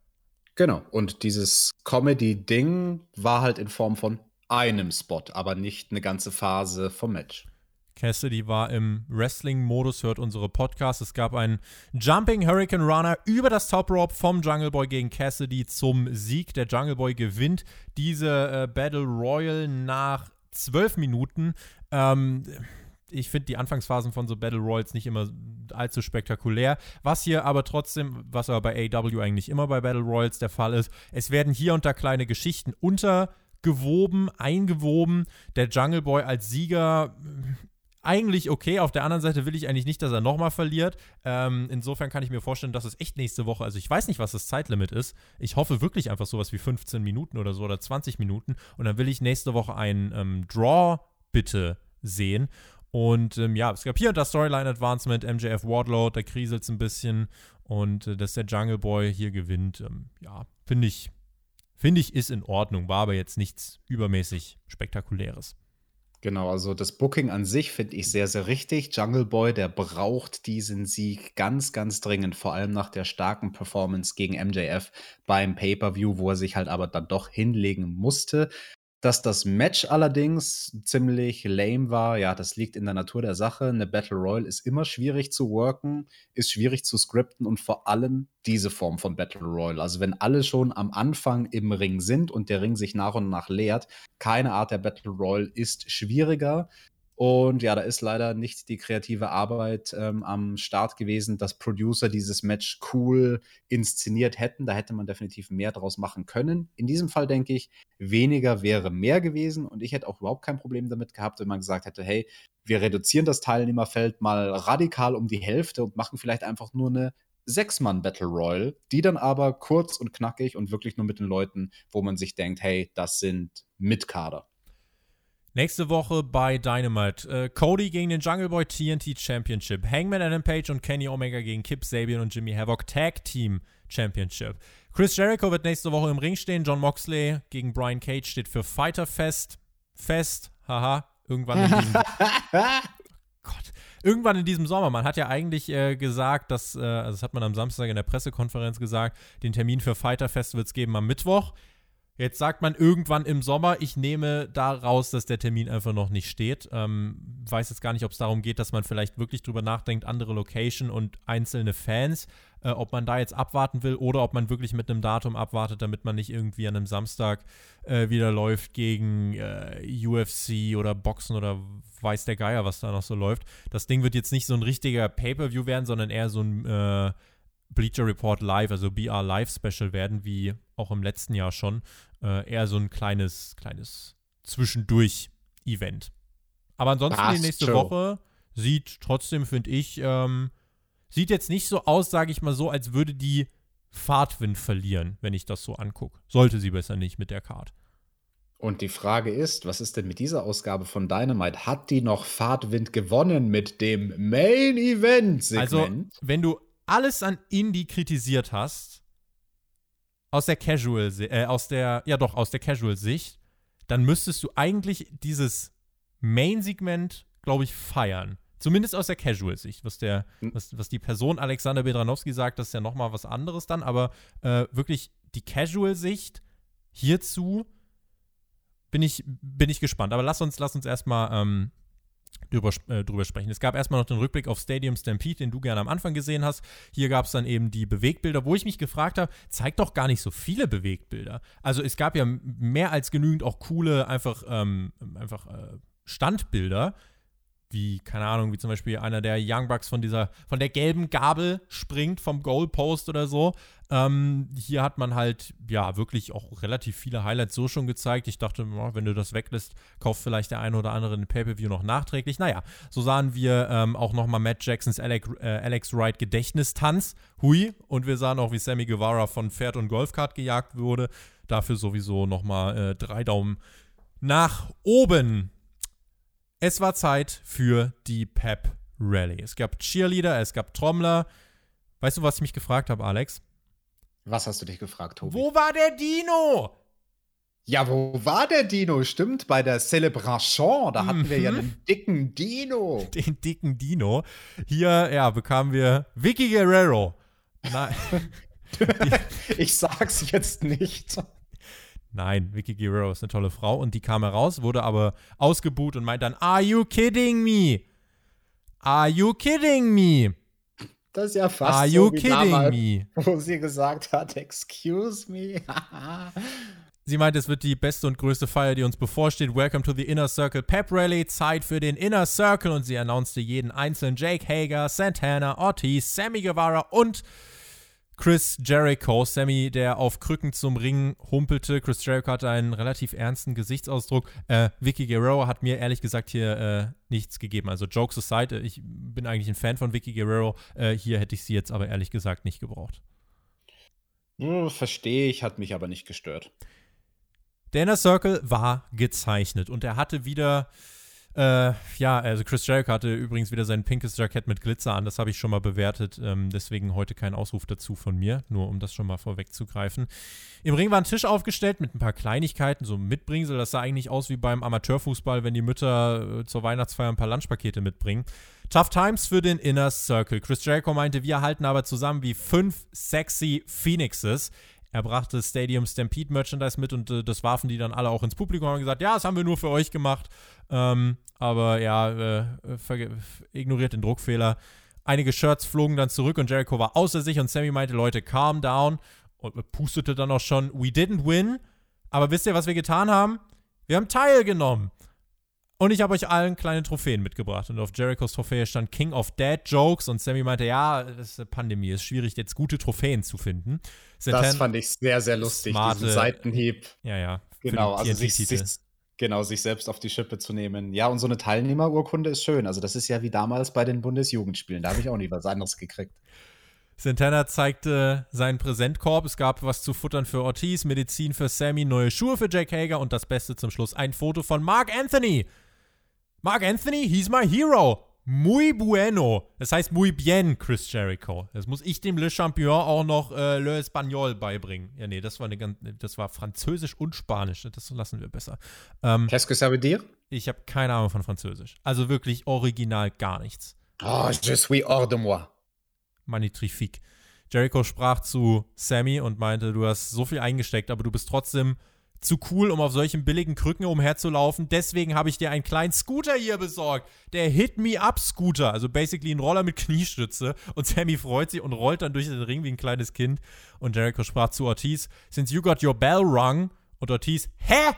Genau, und dieses Comedy-Ding war halt in Form von einem Spot, aber nicht eine ganze Phase vom Match. Cassidy war im Wrestling-Modus, hört unsere Podcasts. Es gab einen Jumping Hurricane Runner über das Top Rope vom Jungle Boy gegen Cassidy zum Sieg. Der Jungle Boy gewinnt diese äh, Battle Royal nach zwölf Minuten. Ähm, ich finde die Anfangsphasen von so Battle Royals nicht immer allzu spektakulär. Was hier aber trotzdem, was aber bei AW eigentlich immer bei Battle Royals der Fall ist, es werden hier und da kleine Geschichten untergewoben, eingewoben. Der Jungle Boy als Sieger eigentlich okay. Auf der anderen Seite will ich eigentlich nicht, dass er nochmal verliert. Ähm, insofern kann ich mir vorstellen, dass es echt nächste Woche, also ich weiß nicht, was das Zeitlimit ist. Ich hoffe wirklich einfach sowas wie 15 Minuten oder so oder 20 Minuten. Und dann will ich nächste Woche einen ähm, Draw bitte sehen. Und ähm, ja, es gab hier das Storyline-Advancement, MJF Wardlow, da kriselt es ein bisschen. Und äh, dass der Jungle Boy hier gewinnt, ähm, ja, finde ich, finde ich, ist in Ordnung. War aber jetzt nichts übermäßig Spektakuläres. Genau, also das Booking an sich finde ich sehr, sehr richtig. Jungle Boy, der braucht diesen Sieg ganz, ganz dringend, vor allem nach der starken Performance gegen MJF beim Pay-per-View, wo er sich halt aber dann doch hinlegen musste. Dass das Match allerdings ziemlich lame war, ja, das liegt in der Natur der Sache. Eine Battle Royale ist immer schwierig zu worken, ist schwierig zu skripten und vor allem diese Form von Battle Royale. Also wenn alle schon am Anfang im Ring sind und der Ring sich nach und nach leert, keine Art der Battle Royale ist schwieriger. Und ja, da ist leider nicht die kreative Arbeit ähm, am Start gewesen, dass Producer dieses Match cool inszeniert hätten. Da hätte man definitiv mehr draus machen können. In diesem Fall denke ich, weniger wäre mehr gewesen. Und ich hätte auch überhaupt kein Problem damit gehabt, wenn man gesagt hätte, hey, wir reduzieren das Teilnehmerfeld mal radikal um die Hälfte und machen vielleicht einfach nur eine Sechs-Mann-Battle Royal, die dann aber kurz und knackig und wirklich nur mit den Leuten, wo man sich denkt, hey, das sind Mitkader. Nächste Woche bei Dynamite. Äh, Cody gegen den Jungle Boy TNT Championship. Hangman Adam Page und Kenny Omega gegen Kip Sabian und Jimmy Havoc Tag Team Championship. Chris Jericho wird nächste Woche im Ring stehen. John Moxley gegen Brian Cage steht für Fighter Fest. Fest, haha, irgendwann in diesem Gott. Irgendwann in diesem Sommer. Man hat ja eigentlich äh, gesagt, dass, äh, also das hat man am Samstag in der Pressekonferenz gesagt, den Termin für Fighter Fest wird es geben am Mittwoch. Jetzt sagt man irgendwann im Sommer, ich nehme daraus, dass der Termin einfach noch nicht steht. Ähm, weiß jetzt gar nicht, ob es darum geht, dass man vielleicht wirklich drüber nachdenkt, andere Location und einzelne Fans, äh, ob man da jetzt abwarten will oder ob man wirklich mit einem Datum abwartet, damit man nicht irgendwie an einem Samstag äh, wieder läuft gegen äh, UFC oder Boxen oder weiß der Geier, was da noch so läuft. Das Ding wird jetzt nicht so ein richtiger Pay-per-view werden, sondern eher so ein äh, Bleacher Report Live, also BR Live Special werden, wie auch im letzten Jahr schon. Äh, eher so ein kleines, kleines Zwischendurch-Event. Aber ansonsten Fast die nächste Show. Woche sieht trotzdem, finde ich, ähm, sieht jetzt nicht so aus, sage ich mal so, als würde die Fahrtwind verlieren, wenn ich das so angucke. Sollte sie besser nicht mit der Card. Und die Frage ist, was ist denn mit dieser Ausgabe von Dynamite? Hat die noch Fahrtwind gewonnen mit dem Main Event Segment? Also, wenn du alles an Indie kritisiert hast, aus der Casual, äh, aus der, ja doch, aus der Casual-Sicht, dann müsstest du eigentlich dieses Main-Segment, glaube ich, feiern. Zumindest aus der Casual-Sicht. Was, hm. was, was die Person Alexander Bedranowski sagt, das ist ja nochmal was anderes dann, aber äh, wirklich die Casual-Sicht hierzu bin ich, bin ich gespannt. Aber lass uns, lass uns erstmal ähm, drüber, äh, drüber sprechen. Es gab erstmal noch den Rückblick auf Stadium Stampede, den du gerne am Anfang gesehen hast. Hier gab es dann eben die Bewegtbilder, wo ich mich gefragt habe, zeigt doch gar nicht so viele Bewegtbilder. Also es gab ja mehr als genügend auch coole, einfach, ähm, einfach äh, Standbilder wie, keine Ahnung, wie zum Beispiel einer der Young Bucks von dieser, von der gelben Gabel springt vom Goalpost oder so. Ähm, hier hat man halt, ja, wirklich auch relativ viele Highlights so schon gezeigt. Ich dachte, wenn du das weglässt, kauft vielleicht der eine oder andere den Pay-Per-View noch nachträglich. Naja, so sahen wir ähm, auch nochmal Matt Jacksons Alex, äh, Alex Wright Gedächtnistanz. Hui. Und wir sahen auch, wie Sammy Guevara von Pferd und Golfkart gejagt wurde. Dafür sowieso nochmal äh, drei Daumen nach oben. Es war Zeit für die Pep Rally. Es gab Cheerleader, es gab Trommler. Weißt du, was ich mich gefragt habe, Alex? Was hast du dich gefragt, Tobi? Wo war der Dino? Ja, wo war der Dino? Stimmt, bei der Celebration, da hatten mhm. wir ja mhm. den dicken Dino. Den dicken Dino. Hier, ja, bekamen wir Vicky Guerrero. Nein. ich sag's jetzt nicht. Nein, Vicky Guerrero ist eine tolle Frau und die kam heraus, wurde aber ausgebuht und meint dann, Are you kidding me? Are you kidding me? Das ist ja fast Are you so kidding damals, me? Wo sie gesagt hat, excuse me. sie meint, es wird die beste und größte Feier, die uns bevorsteht. Welcome to the Inner Circle Pep Rally. Zeit für den Inner Circle. Und sie announcete jeden einzelnen Jake Hager, Santana, Ortiz, Sammy Guevara und Chris Jericho, Sammy, der auf Krücken zum Ring humpelte. Chris Jericho hatte einen relativ ernsten Gesichtsausdruck. Äh, Vicky Guerrero hat mir ehrlich gesagt hier äh, nichts gegeben. Also Jokes aside, ich bin eigentlich ein Fan von Vicky Guerrero. Äh, hier hätte ich sie jetzt aber ehrlich gesagt nicht gebraucht. Hm, verstehe ich, hat mich aber nicht gestört. Der Inner Circle war gezeichnet und er hatte wieder äh, ja, also Chris Jericho hatte übrigens wieder sein pinkes Jackett mit Glitzer an. Das habe ich schon mal bewertet. Ähm, deswegen heute kein Ausruf dazu von mir, nur um das schon mal vorwegzugreifen. Im Ring war ein Tisch aufgestellt mit ein paar Kleinigkeiten, so Mitbringsel. Das sah eigentlich aus wie beim Amateurfußball, wenn die Mütter äh, zur Weihnachtsfeier ein paar Lunchpakete mitbringen. Tough Times für den Inner Circle. Chris Jericho meinte, wir halten aber zusammen wie fünf sexy Phoenixes. Er brachte Stadium Stampede Merchandise mit und äh, das warfen die dann alle auch ins Publikum und haben gesagt, ja, das haben wir nur für euch gemacht. Ähm, aber ja, äh, ignoriert den Druckfehler. Einige Shirts flogen dann zurück und Jericho war außer sich und Sammy meinte, Leute, calm down und pustete dann auch schon, we didn't win, aber wisst ihr, was wir getan haben? Wir haben teilgenommen. Und ich habe euch allen kleine Trophäen mitgebracht. Und auf Jerichos Trophäe stand King of Dead Jokes. Und Sammy meinte, ja, das ist eine Pandemie. Es ist schwierig, jetzt gute Trophäen zu finden. Satan das fand ich sehr, sehr lustig, smarte, diesen Seitenhieb. Ja, ja. Genau, also sich, sich, genau, sich selbst auf die Schippe zu nehmen. Ja, und so eine Teilnehmerurkunde ist schön. Also das ist ja wie damals bei den Bundesjugendspielen. Da habe ich auch nie was anderes gekriegt. Santana zeigte seinen Präsentkorb. Es gab was zu futtern für Ortiz, Medizin für Sammy, neue Schuhe für Jake Hager und das Beste zum Schluss: ein Foto von Mark Anthony. Mark Anthony, he's my hero. Muy bueno. Das heißt muy bien, Chris Jericho. Das muss ich dem Le Champion auch noch äh, Le Espagnol beibringen. Ja, nee, das war, eine ganz, das war Französisch und Spanisch. Das lassen wir besser. Ähm, Qu'est-ce que ça veut dire? Ich habe keine Ahnung von Französisch. Also wirklich original gar nichts. Oh, je suis hors de moi. Magnifique. Jericho sprach zu Sammy und meinte, du hast so viel eingesteckt, aber du bist trotzdem zu cool, um auf solchen billigen Krücken umherzulaufen. Deswegen habe ich dir einen kleinen Scooter hier besorgt. Der Hit Me Up Scooter. Also basically ein Roller mit Kniestütze. Und Sammy freut sich und rollt dann durch den Ring wie ein kleines Kind. Und Jericho sprach zu Ortiz: Since you got your bell rung. Und Ortiz: Hä?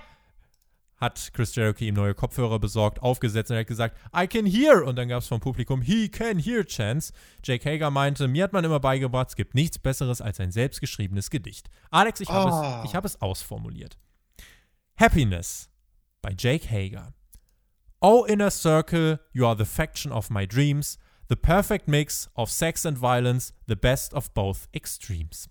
hat Chris Jericho ihm neue Kopfhörer besorgt, aufgesetzt und er hat gesagt, I can hear. Und dann gab es vom Publikum, he can hear chance. Jake Hager meinte, mir hat man immer beigebracht, es gibt nichts Besseres als ein selbstgeschriebenes Gedicht. Alex, ich habe oh. es, hab es ausformuliert. Happiness by Jake Hager. Oh, inner circle, you are the faction of my dreams, the perfect mix of sex and violence, the best of both extremes.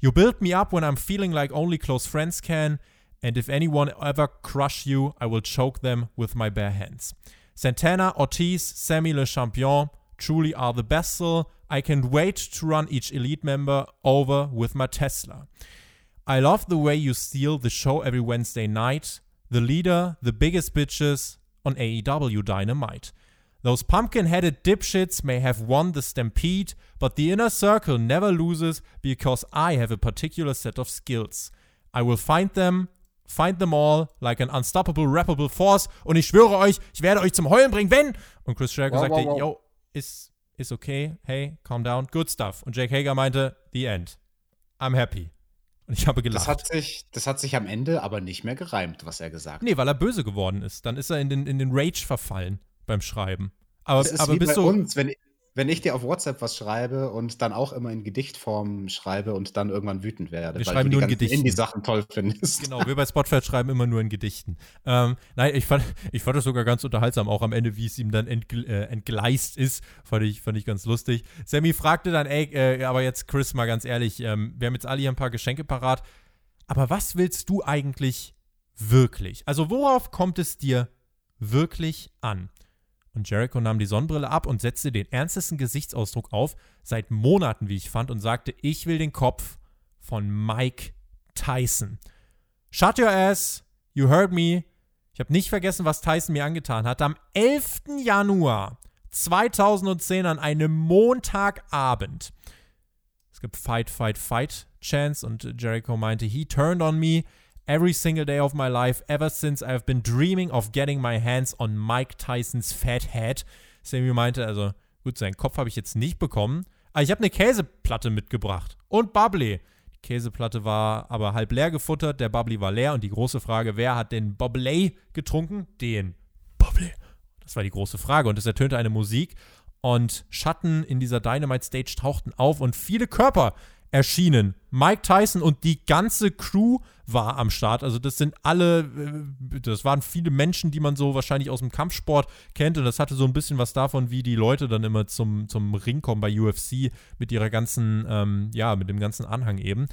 You build me up when I'm feeling like only close friends can. and if anyone ever crush you, I will choke them with my bare hands. Santana, Ortiz, Sammy Le Champion truly are the best. I can't wait to run each elite member over with my Tesla. I love the way you steal the show every Wednesday night. The leader, the biggest bitches on AEW Dynamite. Those pumpkin headed dipshits may have won the stampede, but the inner circle never loses because I have a particular set of skills. I will find them, Find them all like an unstoppable, rappable force. Und ich schwöre euch, ich werde euch zum Heulen bringen, wenn. Und Chris Jericho wow, sagte, wow, wow. yo, ist, ist okay, hey, calm down, good stuff. Und Jake Hager meinte, the end. I'm happy. Und ich habe gelacht. Das hat, sich, das hat sich am Ende aber nicht mehr gereimt, was er gesagt hat. Nee, weil er böse geworden ist. Dann ist er in den, in den Rage verfallen beim Schreiben. Aber, das ist aber wie bist bei du. Uns, wenn, wenn ich dir auf WhatsApp was schreibe und dann auch immer in Gedichtform schreibe und dann irgendwann wütend werde, wir weil schreiben du nur in Gedichten. Indie-Sachen toll findest. Genau, wir bei Spotify schreiben immer nur in Gedichten. Ähm, nein, ich fand, ich fand das sogar ganz unterhaltsam, auch am Ende, wie es ihm dann entgle äh, entgleist ist, fand ich, fand ich ganz lustig. Sammy fragte dann, ey, äh, aber jetzt Chris, mal ganz ehrlich, ähm, wir haben jetzt alle hier ein paar Geschenke parat, aber was willst du eigentlich wirklich? Also worauf kommt es dir wirklich an? Und Jericho nahm die Sonnenbrille ab und setzte den ernstesten Gesichtsausdruck auf, seit Monaten, wie ich fand, und sagte, ich will den Kopf von Mike Tyson. Shut your ass, you heard me. Ich habe nicht vergessen, was Tyson mir angetan hat. Am 11. Januar 2010 an einem Montagabend. Es gibt Fight, Fight, Fight Chance und Jericho meinte, he turned on me every single day of my life ever since I've been dreaming of getting my hands on Mike Tysons fat head. Sammy meinte, also gut, seinen Kopf habe ich jetzt nicht bekommen, aber ich habe eine Käseplatte mitgebracht und Bubbly. Die Käseplatte war aber halb leer gefuttert, der Bubbly war leer und die große Frage, wer hat den Bubbly getrunken? Den Bubbly. Das war die große Frage und es ertönte eine Musik und Schatten in dieser Dynamite Stage tauchten auf und viele Körper erschienen. Mike Tyson und die ganze Crew war am Start. Also das sind alle, äh, das waren viele Menschen, die man so wahrscheinlich aus dem Kampfsport kennt. Und das hatte so ein bisschen was davon, wie die Leute dann immer zum, zum Ring kommen bei UFC mit ihrer ganzen, ähm, ja, mit dem ganzen Anhang eben.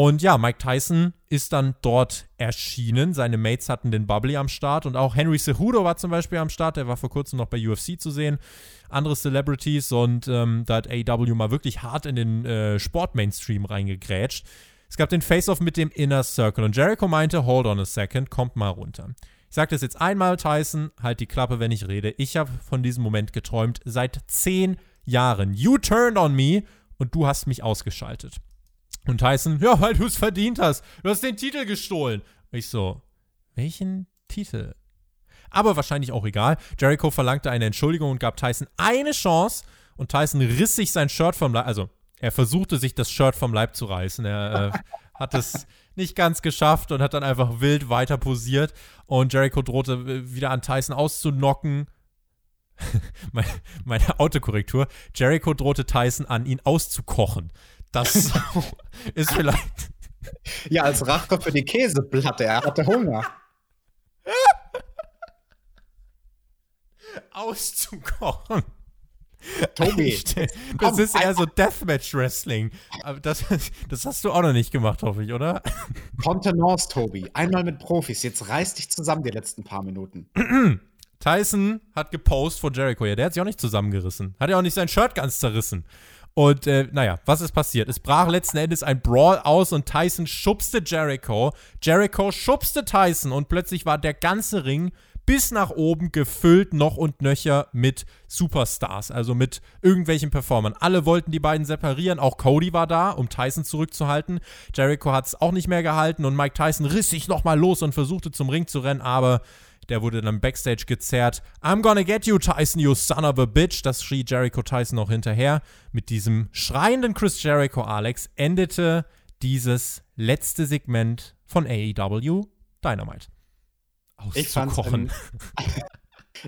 Und ja, Mike Tyson ist dann dort erschienen. Seine Mates hatten den Bubbly am Start und auch Henry Cejudo war zum Beispiel am Start. Der war vor kurzem noch bei UFC zu sehen. Andere Celebrities und ähm, da hat AEW mal wirklich hart in den äh, Sport-Mainstream reingegrätscht. Es gab den Face-Off mit dem Inner Circle und Jericho meinte, hold on a second, kommt mal runter. Ich sage das jetzt einmal, Tyson, halt die Klappe, wenn ich rede. Ich habe von diesem Moment geträumt seit zehn Jahren. You turned on me und du hast mich ausgeschaltet. Und Tyson, ja, weil du es verdient hast. Du hast den Titel gestohlen. Ich so, welchen Titel? Aber wahrscheinlich auch egal. Jericho verlangte eine Entschuldigung und gab Tyson eine Chance. Und Tyson riss sich sein Shirt vom Leib. Also, er versuchte sich das Shirt vom Leib zu reißen. Er äh, hat es nicht ganz geschafft und hat dann einfach wild weiter posiert. Und Jericho drohte äh, wieder an Tyson auszunocken. meine, meine Autokorrektur. Jericho drohte Tyson an, ihn auszukochen. Das ist vielleicht. Ja, als Rache für die Käseplatte. Er hatte Hunger. Auszukochen. Tobi. Das ist eher so Deathmatch-Wrestling. Aber das, das hast du auch noch nicht gemacht, hoffe ich, oder? Contenance, Tobi. Einmal mit Profis. Jetzt reiß dich zusammen die letzten paar Minuten. Tyson hat gepostet vor Jericho. Ja, der hat sich auch nicht zusammengerissen. Hat ja auch nicht sein Shirt ganz zerrissen. Und äh, naja, was ist passiert? Es brach letzten Endes ein Brawl aus und Tyson schubste Jericho. Jericho schubste Tyson und plötzlich war der ganze Ring bis nach oben gefüllt noch und nöcher mit Superstars, also mit irgendwelchen Performern. Alle wollten die beiden separieren, auch Cody war da, um Tyson zurückzuhalten. Jericho hat es auch nicht mehr gehalten und Mike Tyson riss sich nochmal los und versuchte zum Ring zu rennen, aber der wurde dann backstage gezerrt. I'm gonna get you, Tyson, you son of a bitch. Das schrie Jericho Tyson noch hinterher. Mit diesem schreienden Chris Jericho, Alex, endete dieses letzte Segment von AEW Dynamite auszukochen.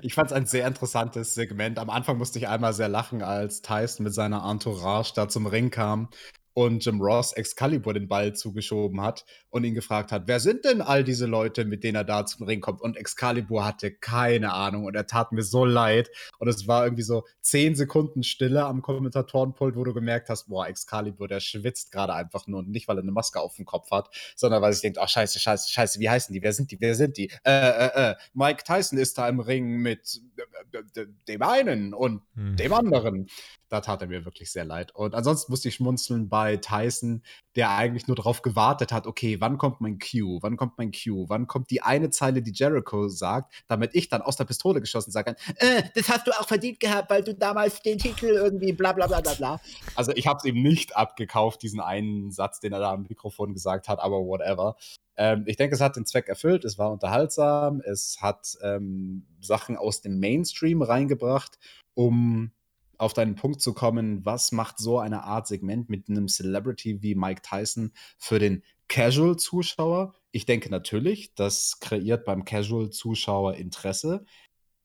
Ich fand es ein sehr interessantes Segment. Am Anfang musste ich einmal sehr lachen, als Tyson mit seiner Entourage da zum Ring kam und Jim Ross Excalibur den Ball zugeschoben hat und ihn gefragt hat, wer sind denn all diese Leute, mit denen er da zum Ring kommt? Und Excalibur hatte keine Ahnung und er tat mir so leid. Und es war irgendwie so zehn Sekunden Stille am Kommentatorenpult, wo du gemerkt hast, boah, Excalibur, der schwitzt gerade einfach nur. Und nicht, weil er eine Maske auf dem Kopf hat, sondern weil er sich denkt, ach scheiße, scheiße, scheiße, wie heißen die? Wer sind die? Wer sind die? Äh, äh, äh, Mike Tyson ist da im Ring mit äh, dem einen und hm. dem anderen da tat er mir wirklich sehr leid. Und ansonsten musste ich schmunzeln bei Tyson, der eigentlich nur darauf gewartet hat, okay, wann kommt mein Cue, wann kommt mein Cue, wann kommt die eine Zeile, die Jericho sagt, damit ich dann aus der Pistole geschossen sagen kann, äh, das hast du auch verdient gehabt, weil du damals den Titel irgendwie bla bla bla bla bla. Also ich habe es ihm nicht abgekauft, diesen einen Satz, den er da am Mikrofon gesagt hat, aber whatever. Ähm, ich denke, es hat den Zweck erfüllt, es war unterhaltsam, es hat ähm, Sachen aus dem Mainstream reingebracht, um auf deinen Punkt zu kommen, was macht so eine Art Segment mit einem Celebrity wie Mike Tyson für den Casual-Zuschauer? Ich denke natürlich, das kreiert beim Casual-Zuschauer Interesse.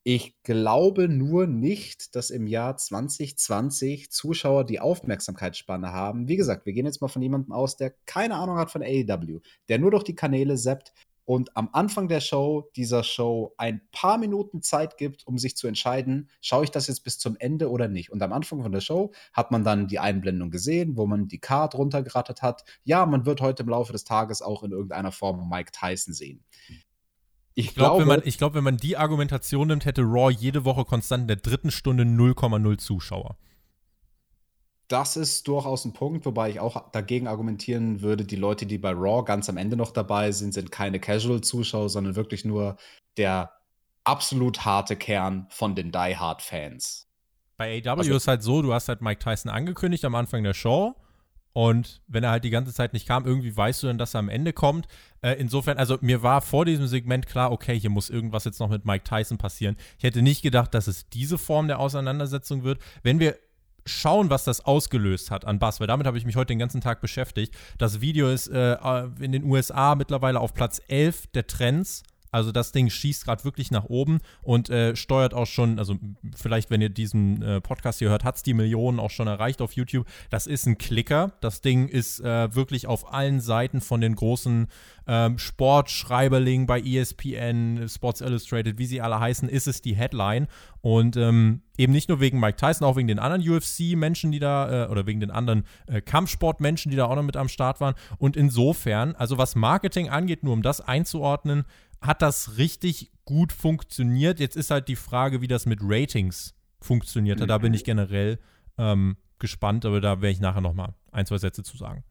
Ich glaube nur nicht, dass im Jahr 2020 Zuschauer die Aufmerksamkeitsspanne haben. Wie gesagt, wir gehen jetzt mal von jemandem aus, der keine Ahnung hat von AEW, der nur durch die Kanäle seppt, und am Anfang der Show, dieser Show, ein paar Minuten Zeit gibt, um sich zu entscheiden, schaue ich das jetzt bis zum Ende oder nicht. Und am Anfang von der Show hat man dann die Einblendung gesehen, wo man die Card runtergerattert hat. Ja, man wird heute im Laufe des Tages auch in irgendeiner Form Mike Tyson sehen. Ich, ich glaube, wenn, man, glaub, wenn man die Argumentation nimmt, hätte Raw jede Woche konstant in der dritten Stunde 0,0 Zuschauer das ist durchaus ein Punkt, wobei ich auch dagegen argumentieren würde, die Leute, die bei Raw ganz am Ende noch dabei sind, sind keine Casual-Zuschauer, sondern wirklich nur der absolut harte Kern von den Die Hard-Fans. Bei AW also, ist halt so, du hast halt Mike Tyson angekündigt am Anfang der Show und wenn er halt die ganze Zeit nicht kam, irgendwie weißt du dann, dass er am Ende kommt. Äh, insofern, also mir war vor diesem Segment klar, okay, hier muss irgendwas jetzt noch mit Mike Tyson passieren. Ich hätte nicht gedacht, dass es diese Form der Auseinandersetzung wird. Wenn wir schauen, was das ausgelöst hat an Bass, weil damit habe ich mich heute den ganzen Tag beschäftigt. Das Video ist äh, in den USA mittlerweile auf Platz 11 der Trends also das Ding schießt gerade wirklich nach oben und äh, steuert auch schon, also vielleicht, wenn ihr diesen äh, Podcast hier hört, hat es die Millionen auch schon erreicht auf YouTube. Das ist ein Klicker. Das Ding ist äh, wirklich auf allen Seiten von den großen ähm, Sportschreiberlingen bei ESPN, Sports Illustrated, wie sie alle heißen, ist es die Headline. Und ähm, eben nicht nur wegen Mike Tyson, auch wegen den anderen UFC-Menschen, die da, äh, oder wegen den anderen äh, Kampfsport-Menschen, die da auch noch mit am Start waren. Und insofern, also was Marketing angeht, nur um das einzuordnen, hat das richtig gut funktioniert. Jetzt ist halt die Frage, wie das mit Ratings funktioniert. Mhm. Da bin ich mhm. generell ähm, gespannt, aber da werde ich nachher noch mal ein, zwei Sätze zu sagen.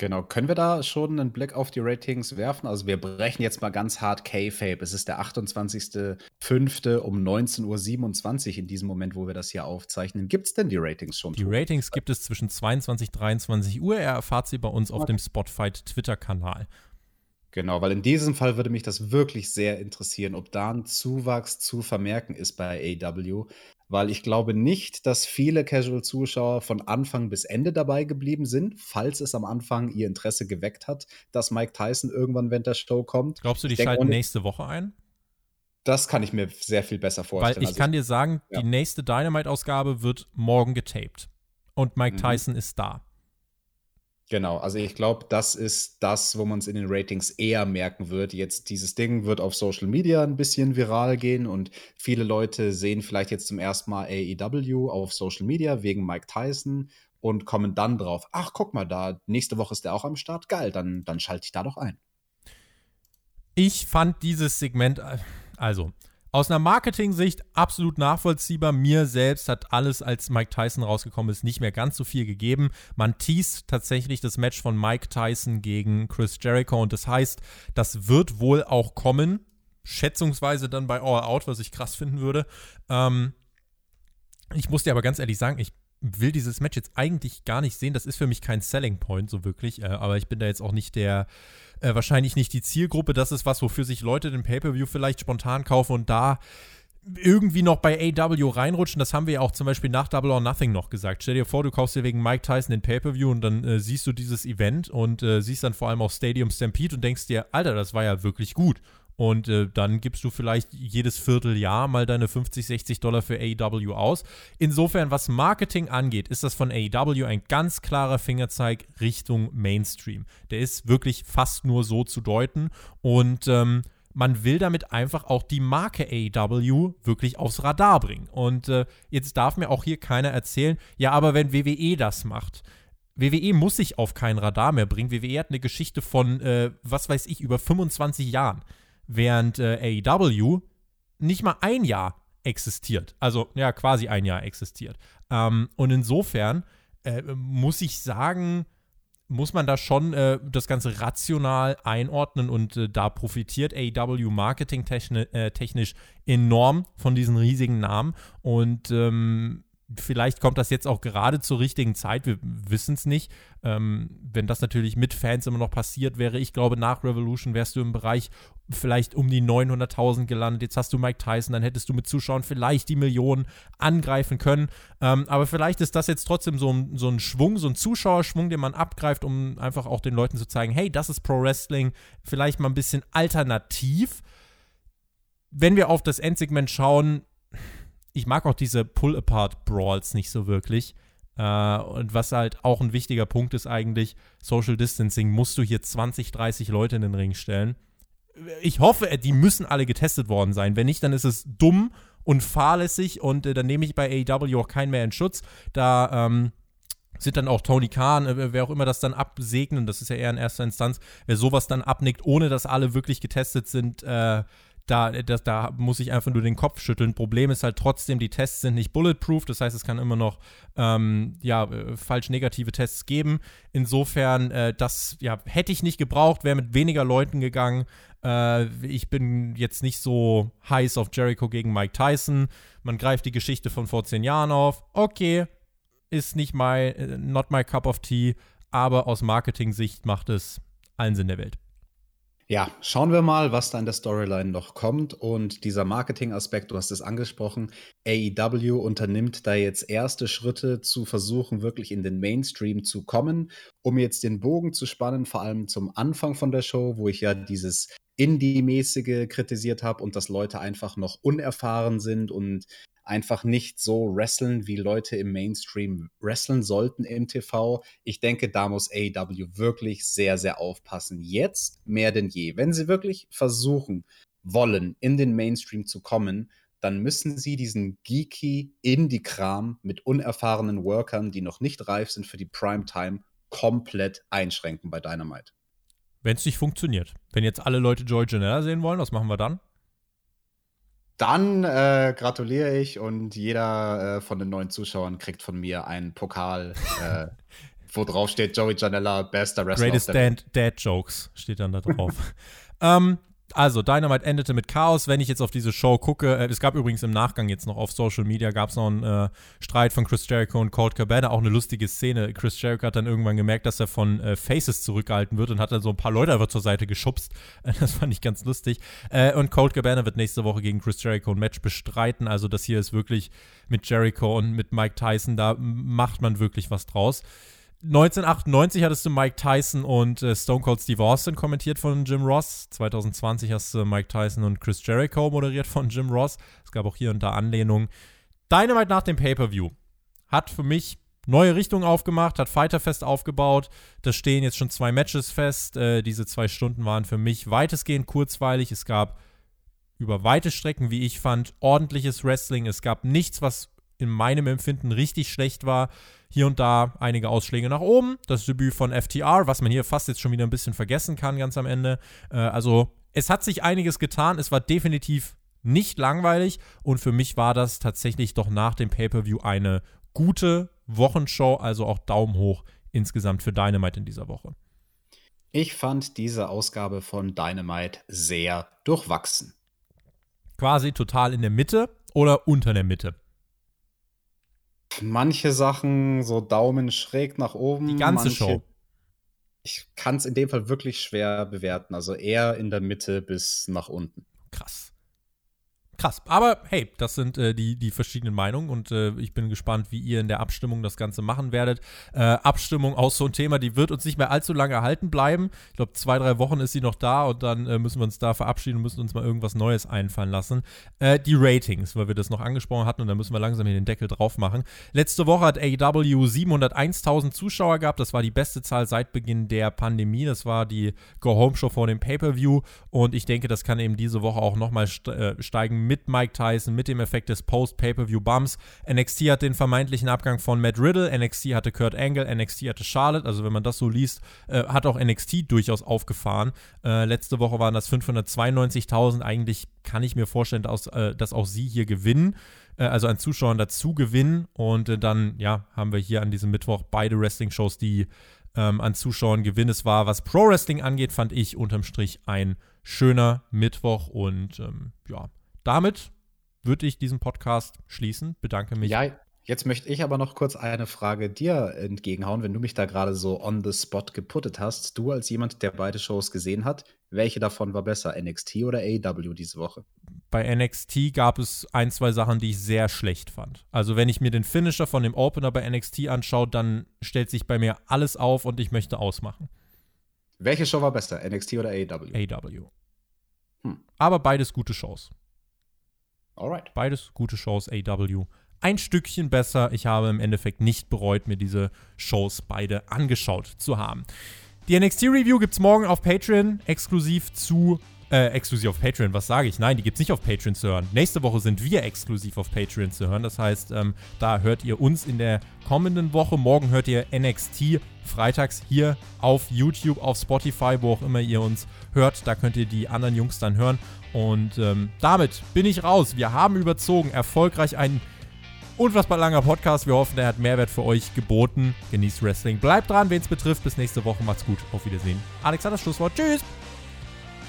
Genau, können wir da schon einen Blick auf die Ratings werfen? Also wir brechen jetzt mal ganz hart K-Fape. Es ist der 28.05. um 19.27 Uhr in diesem Moment, wo wir das hier aufzeichnen. Gibt es denn die Ratings schon? Die Ratings gibt es zwischen 22 und 23 Uhr. Er erfahrt sie bei uns auf dem Spotfight Twitter-Kanal. Genau, weil in diesem Fall würde mich das wirklich sehr interessieren, ob da ein Zuwachs zu vermerken ist bei AW, weil ich glaube nicht, dass viele Casual-Zuschauer von Anfang bis Ende dabei geblieben sind, falls es am Anfang ihr Interesse geweckt hat, dass Mike Tyson irgendwann während der Show kommt. Glaubst du, die schalten nächste Woche ein? Das kann ich mir sehr viel besser vorstellen. Weil ich also kann dir sagen, ja. die nächste Dynamite-Ausgabe wird morgen getaped. Und Mike mhm. Tyson ist da. Genau, also ich glaube, das ist das, wo man es in den Ratings eher merken wird. Jetzt dieses Ding wird auf Social Media ein bisschen viral gehen und viele Leute sehen vielleicht jetzt zum ersten Mal AEW auf Social Media wegen Mike Tyson und kommen dann drauf, ach guck mal da, nächste Woche ist der auch am Start, geil, dann, dann schalte ich da doch ein. Ich fand dieses Segment, also aus einer Marketing-Sicht absolut nachvollziehbar. Mir selbst hat alles, als Mike Tyson rausgekommen ist, nicht mehr ganz so viel gegeben. Man teast tatsächlich das Match von Mike Tyson gegen Chris Jericho und das heißt, das wird wohl auch kommen. Schätzungsweise dann bei All Out, was ich krass finden würde. Ähm, ich muss dir aber ganz ehrlich sagen, ich will dieses Match jetzt eigentlich gar nicht sehen. Das ist für mich kein Selling Point so wirklich. Äh, aber ich bin da jetzt auch nicht der äh, wahrscheinlich nicht die Zielgruppe. Das ist was, wofür sich Leute den Pay-Per-View vielleicht spontan kaufen und da irgendwie noch bei AW reinrutschen. Das haben wir ja auch zum Beispiel nach Double or Nothing noch gesagt. Stell dir vor, du kaufst dir wegen Mike Tyson den Pay-Per-View und dann äh, siehst du dieses Event und äh, siehst dann vor allem auch Stadium Stampede und denkst dir, Alter, das war ja wirklich gut. Und äh, dann gibst du vielleicht jedes Vierteljahr mal deine 50, 60 Dollar für AEW aus. Insofern, was Marketing angeht, ist das von AEW ein ganz klarer Fingerzeig Richtung Mainstream. Der ist wirklich fast nur so zu deuten. Und ähm, man will damit einfach auch die Marke AEW wirklich aufs Radar bringen. Und äh, jetzt darf mir auch hier keiner erzählen, ja, aber wenn WWE das macht. WWE muss sich auf kein Radar mehr bringen. WWE hat eine Geschichte von, äh, was weiß ich, über 25 Jahren während äh, AEW nicht mal ein Jahr existiert. Also ja, quasi ein Jahr existiert. Ähm, und insofern äh, muss ich sagen, muss man da schon äh, das Ganze rational einordnen und äh, da profitiert AEW marketingtechnisch äh, enorm von diesen riesigen Namen und ähm, Vielleicht kommt das jetzt auch gerade zur richtigen Zeit, wir wissen es nicht. Ähm, wenn das natürlich mit Fans immer noch passiert wäre, ich glaube, nach Revolution wärst du im Bereich vielleicht um die 900.000 gelandet. Jetzt hast du Mike Tyson, dann hättest du mit Zuschauern vielleicht die Millionen angreifen können. Ähm, aber vielleicht ist das jetzt trotzdem so, so ein Schwung, so ein Zuschauerschwung, den man abgreift, um einfach auch den Leuten zu zeigen, hey, das ist Pro Wrestling, vielleicht mal ein bisschen alternativ. Wenn wir auf das Endsegment schauen, ich mag auch diese Pull-Apart-Brawls nicht so wirklich. Äh, und was halt auch ein wichtiger Punkt ist eigentlich, Social Distancing, musst du hier 20, 30 Leute in den Ring stellen. Ich hoffe, die müssen alle getestet worden sein. Wenn nicht, dann ist es dumm und fahrlässig und äh, dann nehme ich bei AEW auch keinen mehr in Schutz. Da ähm, sind dann auch Tony Khan, äh, wer auch immer das dann absegnen, das ist ja eher in erster Instanz, wer sowas dann abnickt, ohne dass alle wirklich getestet sind, äh, da, das, da muss ich einfach nur den Kopf schütteln. Problem ist halt trotzdem, die Tests sind nicht bulletproof, das heißt, es kann immer noch ähm, ja, äh, falsch negative Tests geben. Insofern, äh, das ja, hätte ich nicht gebraucht, wäre mit weniger Leuten gegangen. Äh, ich bin jetzt nicht so heiß auf Jericho gegen Mike Tyson. Man greift die Geschichte von vor zehn Jahren auf. Okay, ist nicht my, äh, not my cup of tea, aber aus Marketing-Sicht macht es allen Sinn der Welt. Ja, schauen wir mal, was da in der Storyline noch kommt. Und dieser Marketing-Aspekt, du hast es angesprochen, AEW unternimmt da jetzt erste Schritte zu versuchen, wirklich in den Mainstream zu kommen, um jetzt den Bogen zu spannen, vor allem zum Anfang von der Show, wo ich ja dieses Indie-mäßige kritisiert habe und dass Leute einfach noch unerfahren sind und einfach nicht so wresteln, wie Leute im Mainstream wresteln sollten im TV. Ich denke, da muss AEW wirklich sehr, sehr aufpassen. Jetzt mehr denn je. Wenn sie wirklich versuchen wollen, in den Mainstream zu kommen, dann müssen sie diesen geeky Indie-Kram mit unerfahrenen Workern, die noch nicht reif sind für die Primetime, komplett einschränken bei Dynamite. Wenn es nicht funktioniert. Wenn jetzt alle Leute Joy Janella sehen wollen, was machen wir dann? Dann äh, gratuliere ich und jeder äh, von den neuen Zuschauern kriegt von mir einen Pokal, äh, wo drauf steht Joey Janella, bester Wrestler. Greatest Dad, Dad Jokes steht dann da drauf. ähm, Also, Dynamite endete mit Chaos, wenn ich jetzt auf diese Show gucke. Äh, es gab übrigens im Nachgang jetzt noch auf Social Media, gab es noch einen äh, Streit von Chris Jericho und Colt Cabana, auch eine lustige Szene. Chris Jericho hat dann irgendwann gemerkt, dass er von äh, Faces zurückgehalten wird und hat dann so ein paar Leute einfach zur Seite geschubst. das fand ich ganz lustig. Äh, und Colt Cabana wird nächste Woche gegen Chris Jericho ein Match bestreiten. Also, das hier ist wirklich mit Jericho und mit Mike Tyson, da macht man wirklich was draus. 1998 hattest du Mike Tyson und äh, Stone Cold Steve Austin kommentiert von Jim Ross. 2020 hast du Mike Tyson und Chris Jericho moderiert von Jim Ross. Es gab auch hier und da Anlehnungen. Dynamite nach dem Pay-Per-View hat für mich neue Richtungen aufgemacht, hat Fighterfest aufgebaut. Da stehen jetzt schon zwei Matches fest. Äh, diese zwei Stunden waren für mich weitestgehend kurzweilig. Es gab über weite Strecken, wie ich fand, ordentliches Wrestling. Es gab nichts, was in meinem Empfinden richtig schlecht war. Hier und da einige Ausschläge nach oben. Das Debüt von FTR, was man hier fast jetzt schon wieder ein bisschen vergessen kann, ganz am Ende. Äh, also, es hat sich einiges getan. Es war definitiv nicht langweilig und für mich war das tatsächlich doch nach dem Pay-Per-View eine gute Wochenshow, also auch Daumen hoch insgesamt für Dynamite in dieser Woche. Ich fand diese Ausgabe von Dynamite sehr durchwachsen. Quasi total in der Mitte oder unter der Mitte? Manche Sachen so Daumen schräg nach oben. Die ganze manche, Show. Ich kann es in dem Fall wirklich schwer bewerten. Also eher in der Mitte bis nach unten. Krass. Krass. Aber hey, das sind äh, die, die verschiedenen Meinungen und äh, ich bin gespannt, wie ihr in der Abstimmung das Ganze machen werdet. Äh, Abstimmung aus so ein Thema, die wird uns nicht mehr allzu lange erhalten bleiben. Ich glaube, zwei, drei Wochen ist sie noch da und dann äh, müssen wir uns da verabschieden und müssen uns mal irgendwas Neues einfallen lassen. Äh, die Ratings, weil wir das noch angesprochen hatten und da müssen wir langsam hier den Deckel drauf machen. Letzte Woche hat AEW 701.000 Zuschauer gehabt. Das war die beste Zahl seit Beginn der Pandemie. Das war die Go-Home-Show vor dem Pay-Per-View und ich denke, das kann eben diese Woche auch nochmal äh, steigen mit Mike Tyson, mit dem Effekt des Post-Pay-Per-View-Bumps. NXT hat den vermeintlichen Abgang von Matt Riddle, NXT hatte Kurt Angle, NXT hatte Charlotte. Also wenn man das so liest, äh, hat auch NXT durchaus aufgefahren. Äh, letzte Woche waren das 592.000. Eigentlich kann ich mir vorstellen, dass, äh, dass auch sie hier gewinnen äh, also an Zuschauern dazu gewinnen. Und äh, dann, ja, haben wir hier an diesem Mittwoch beide Wrestling-Shows, die ähm, an Zuschauern gewinnen. Es war, was Pro-Wrestling angeht, fand ich unterm Strich ein schöner Mittwoch. Und ähm, ja, damit würde ich diesen Podcast schließen. Bedanke mich. Ja, jetzt möchte ich aber noch kurz eine Frage dir entgegenhauen, wenn du mich da gerade so on the spot geputtet hast. Du als jemand, der beide Shows gesehen hat, welche davon war besser, NXT oder AEW diese Woche? Bei NXT gab es ein, zwei Sachen, die ich sehr schlecht fand. Also wenn ich mir den Finisher von dem Opener bei NXT anschaue, dann stellt sich bei mir alles auf und ich möchte ausmachen. Welche Show war besser, NXT oder AEW? AEW. Hm. Aber beides gute Shows. Alright. Beides gute Shows, AW. Ein Stückchen besser. Ich habe im Endeffekt nicht bereut, mir diese Shows beide angeschaut zu haben. Die NXT-Review gibt es morgen auf Patreon, exklusiv zu äh, exklusiv auf Patreon, was sage ich? Nein, die gibt es nicht auf Patreon zu hören. Nächste Woche sind wir exklusiv auf Patreon zu hören. Das heißt, ähm, da hört ihr uns in der kommenden Woche. Morgen hört ihr NXT freitags hier auf YouTube, auf Spotify, wo auch immer ihr uns hört. Da könnt ihr die anderen Jungs dann hören. Und ähm, damit bin ich raus. Wir haben überzogen. Erfolgreich ein unfassbar langer Podcast. Wir hoffen, der hat Mehrwert für euch geboten. Genießt Wrestling. Bleibt dran, wen es betrifft. Bis nächste Woche. Macht's gut. Auf Wiedersehen. Alexander Schlusswort. Tschüss.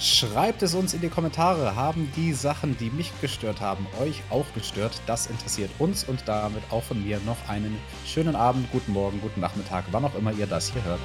Schreibt es uns in die Kommentare. Haben die Sachen, die mich gestört haben, euch auch gestört? Das interessiert uns und damit auch von mir noch einen schönen Abend, guten Morgen, guten Nachmittag, wann auch immer ihr das hier hört.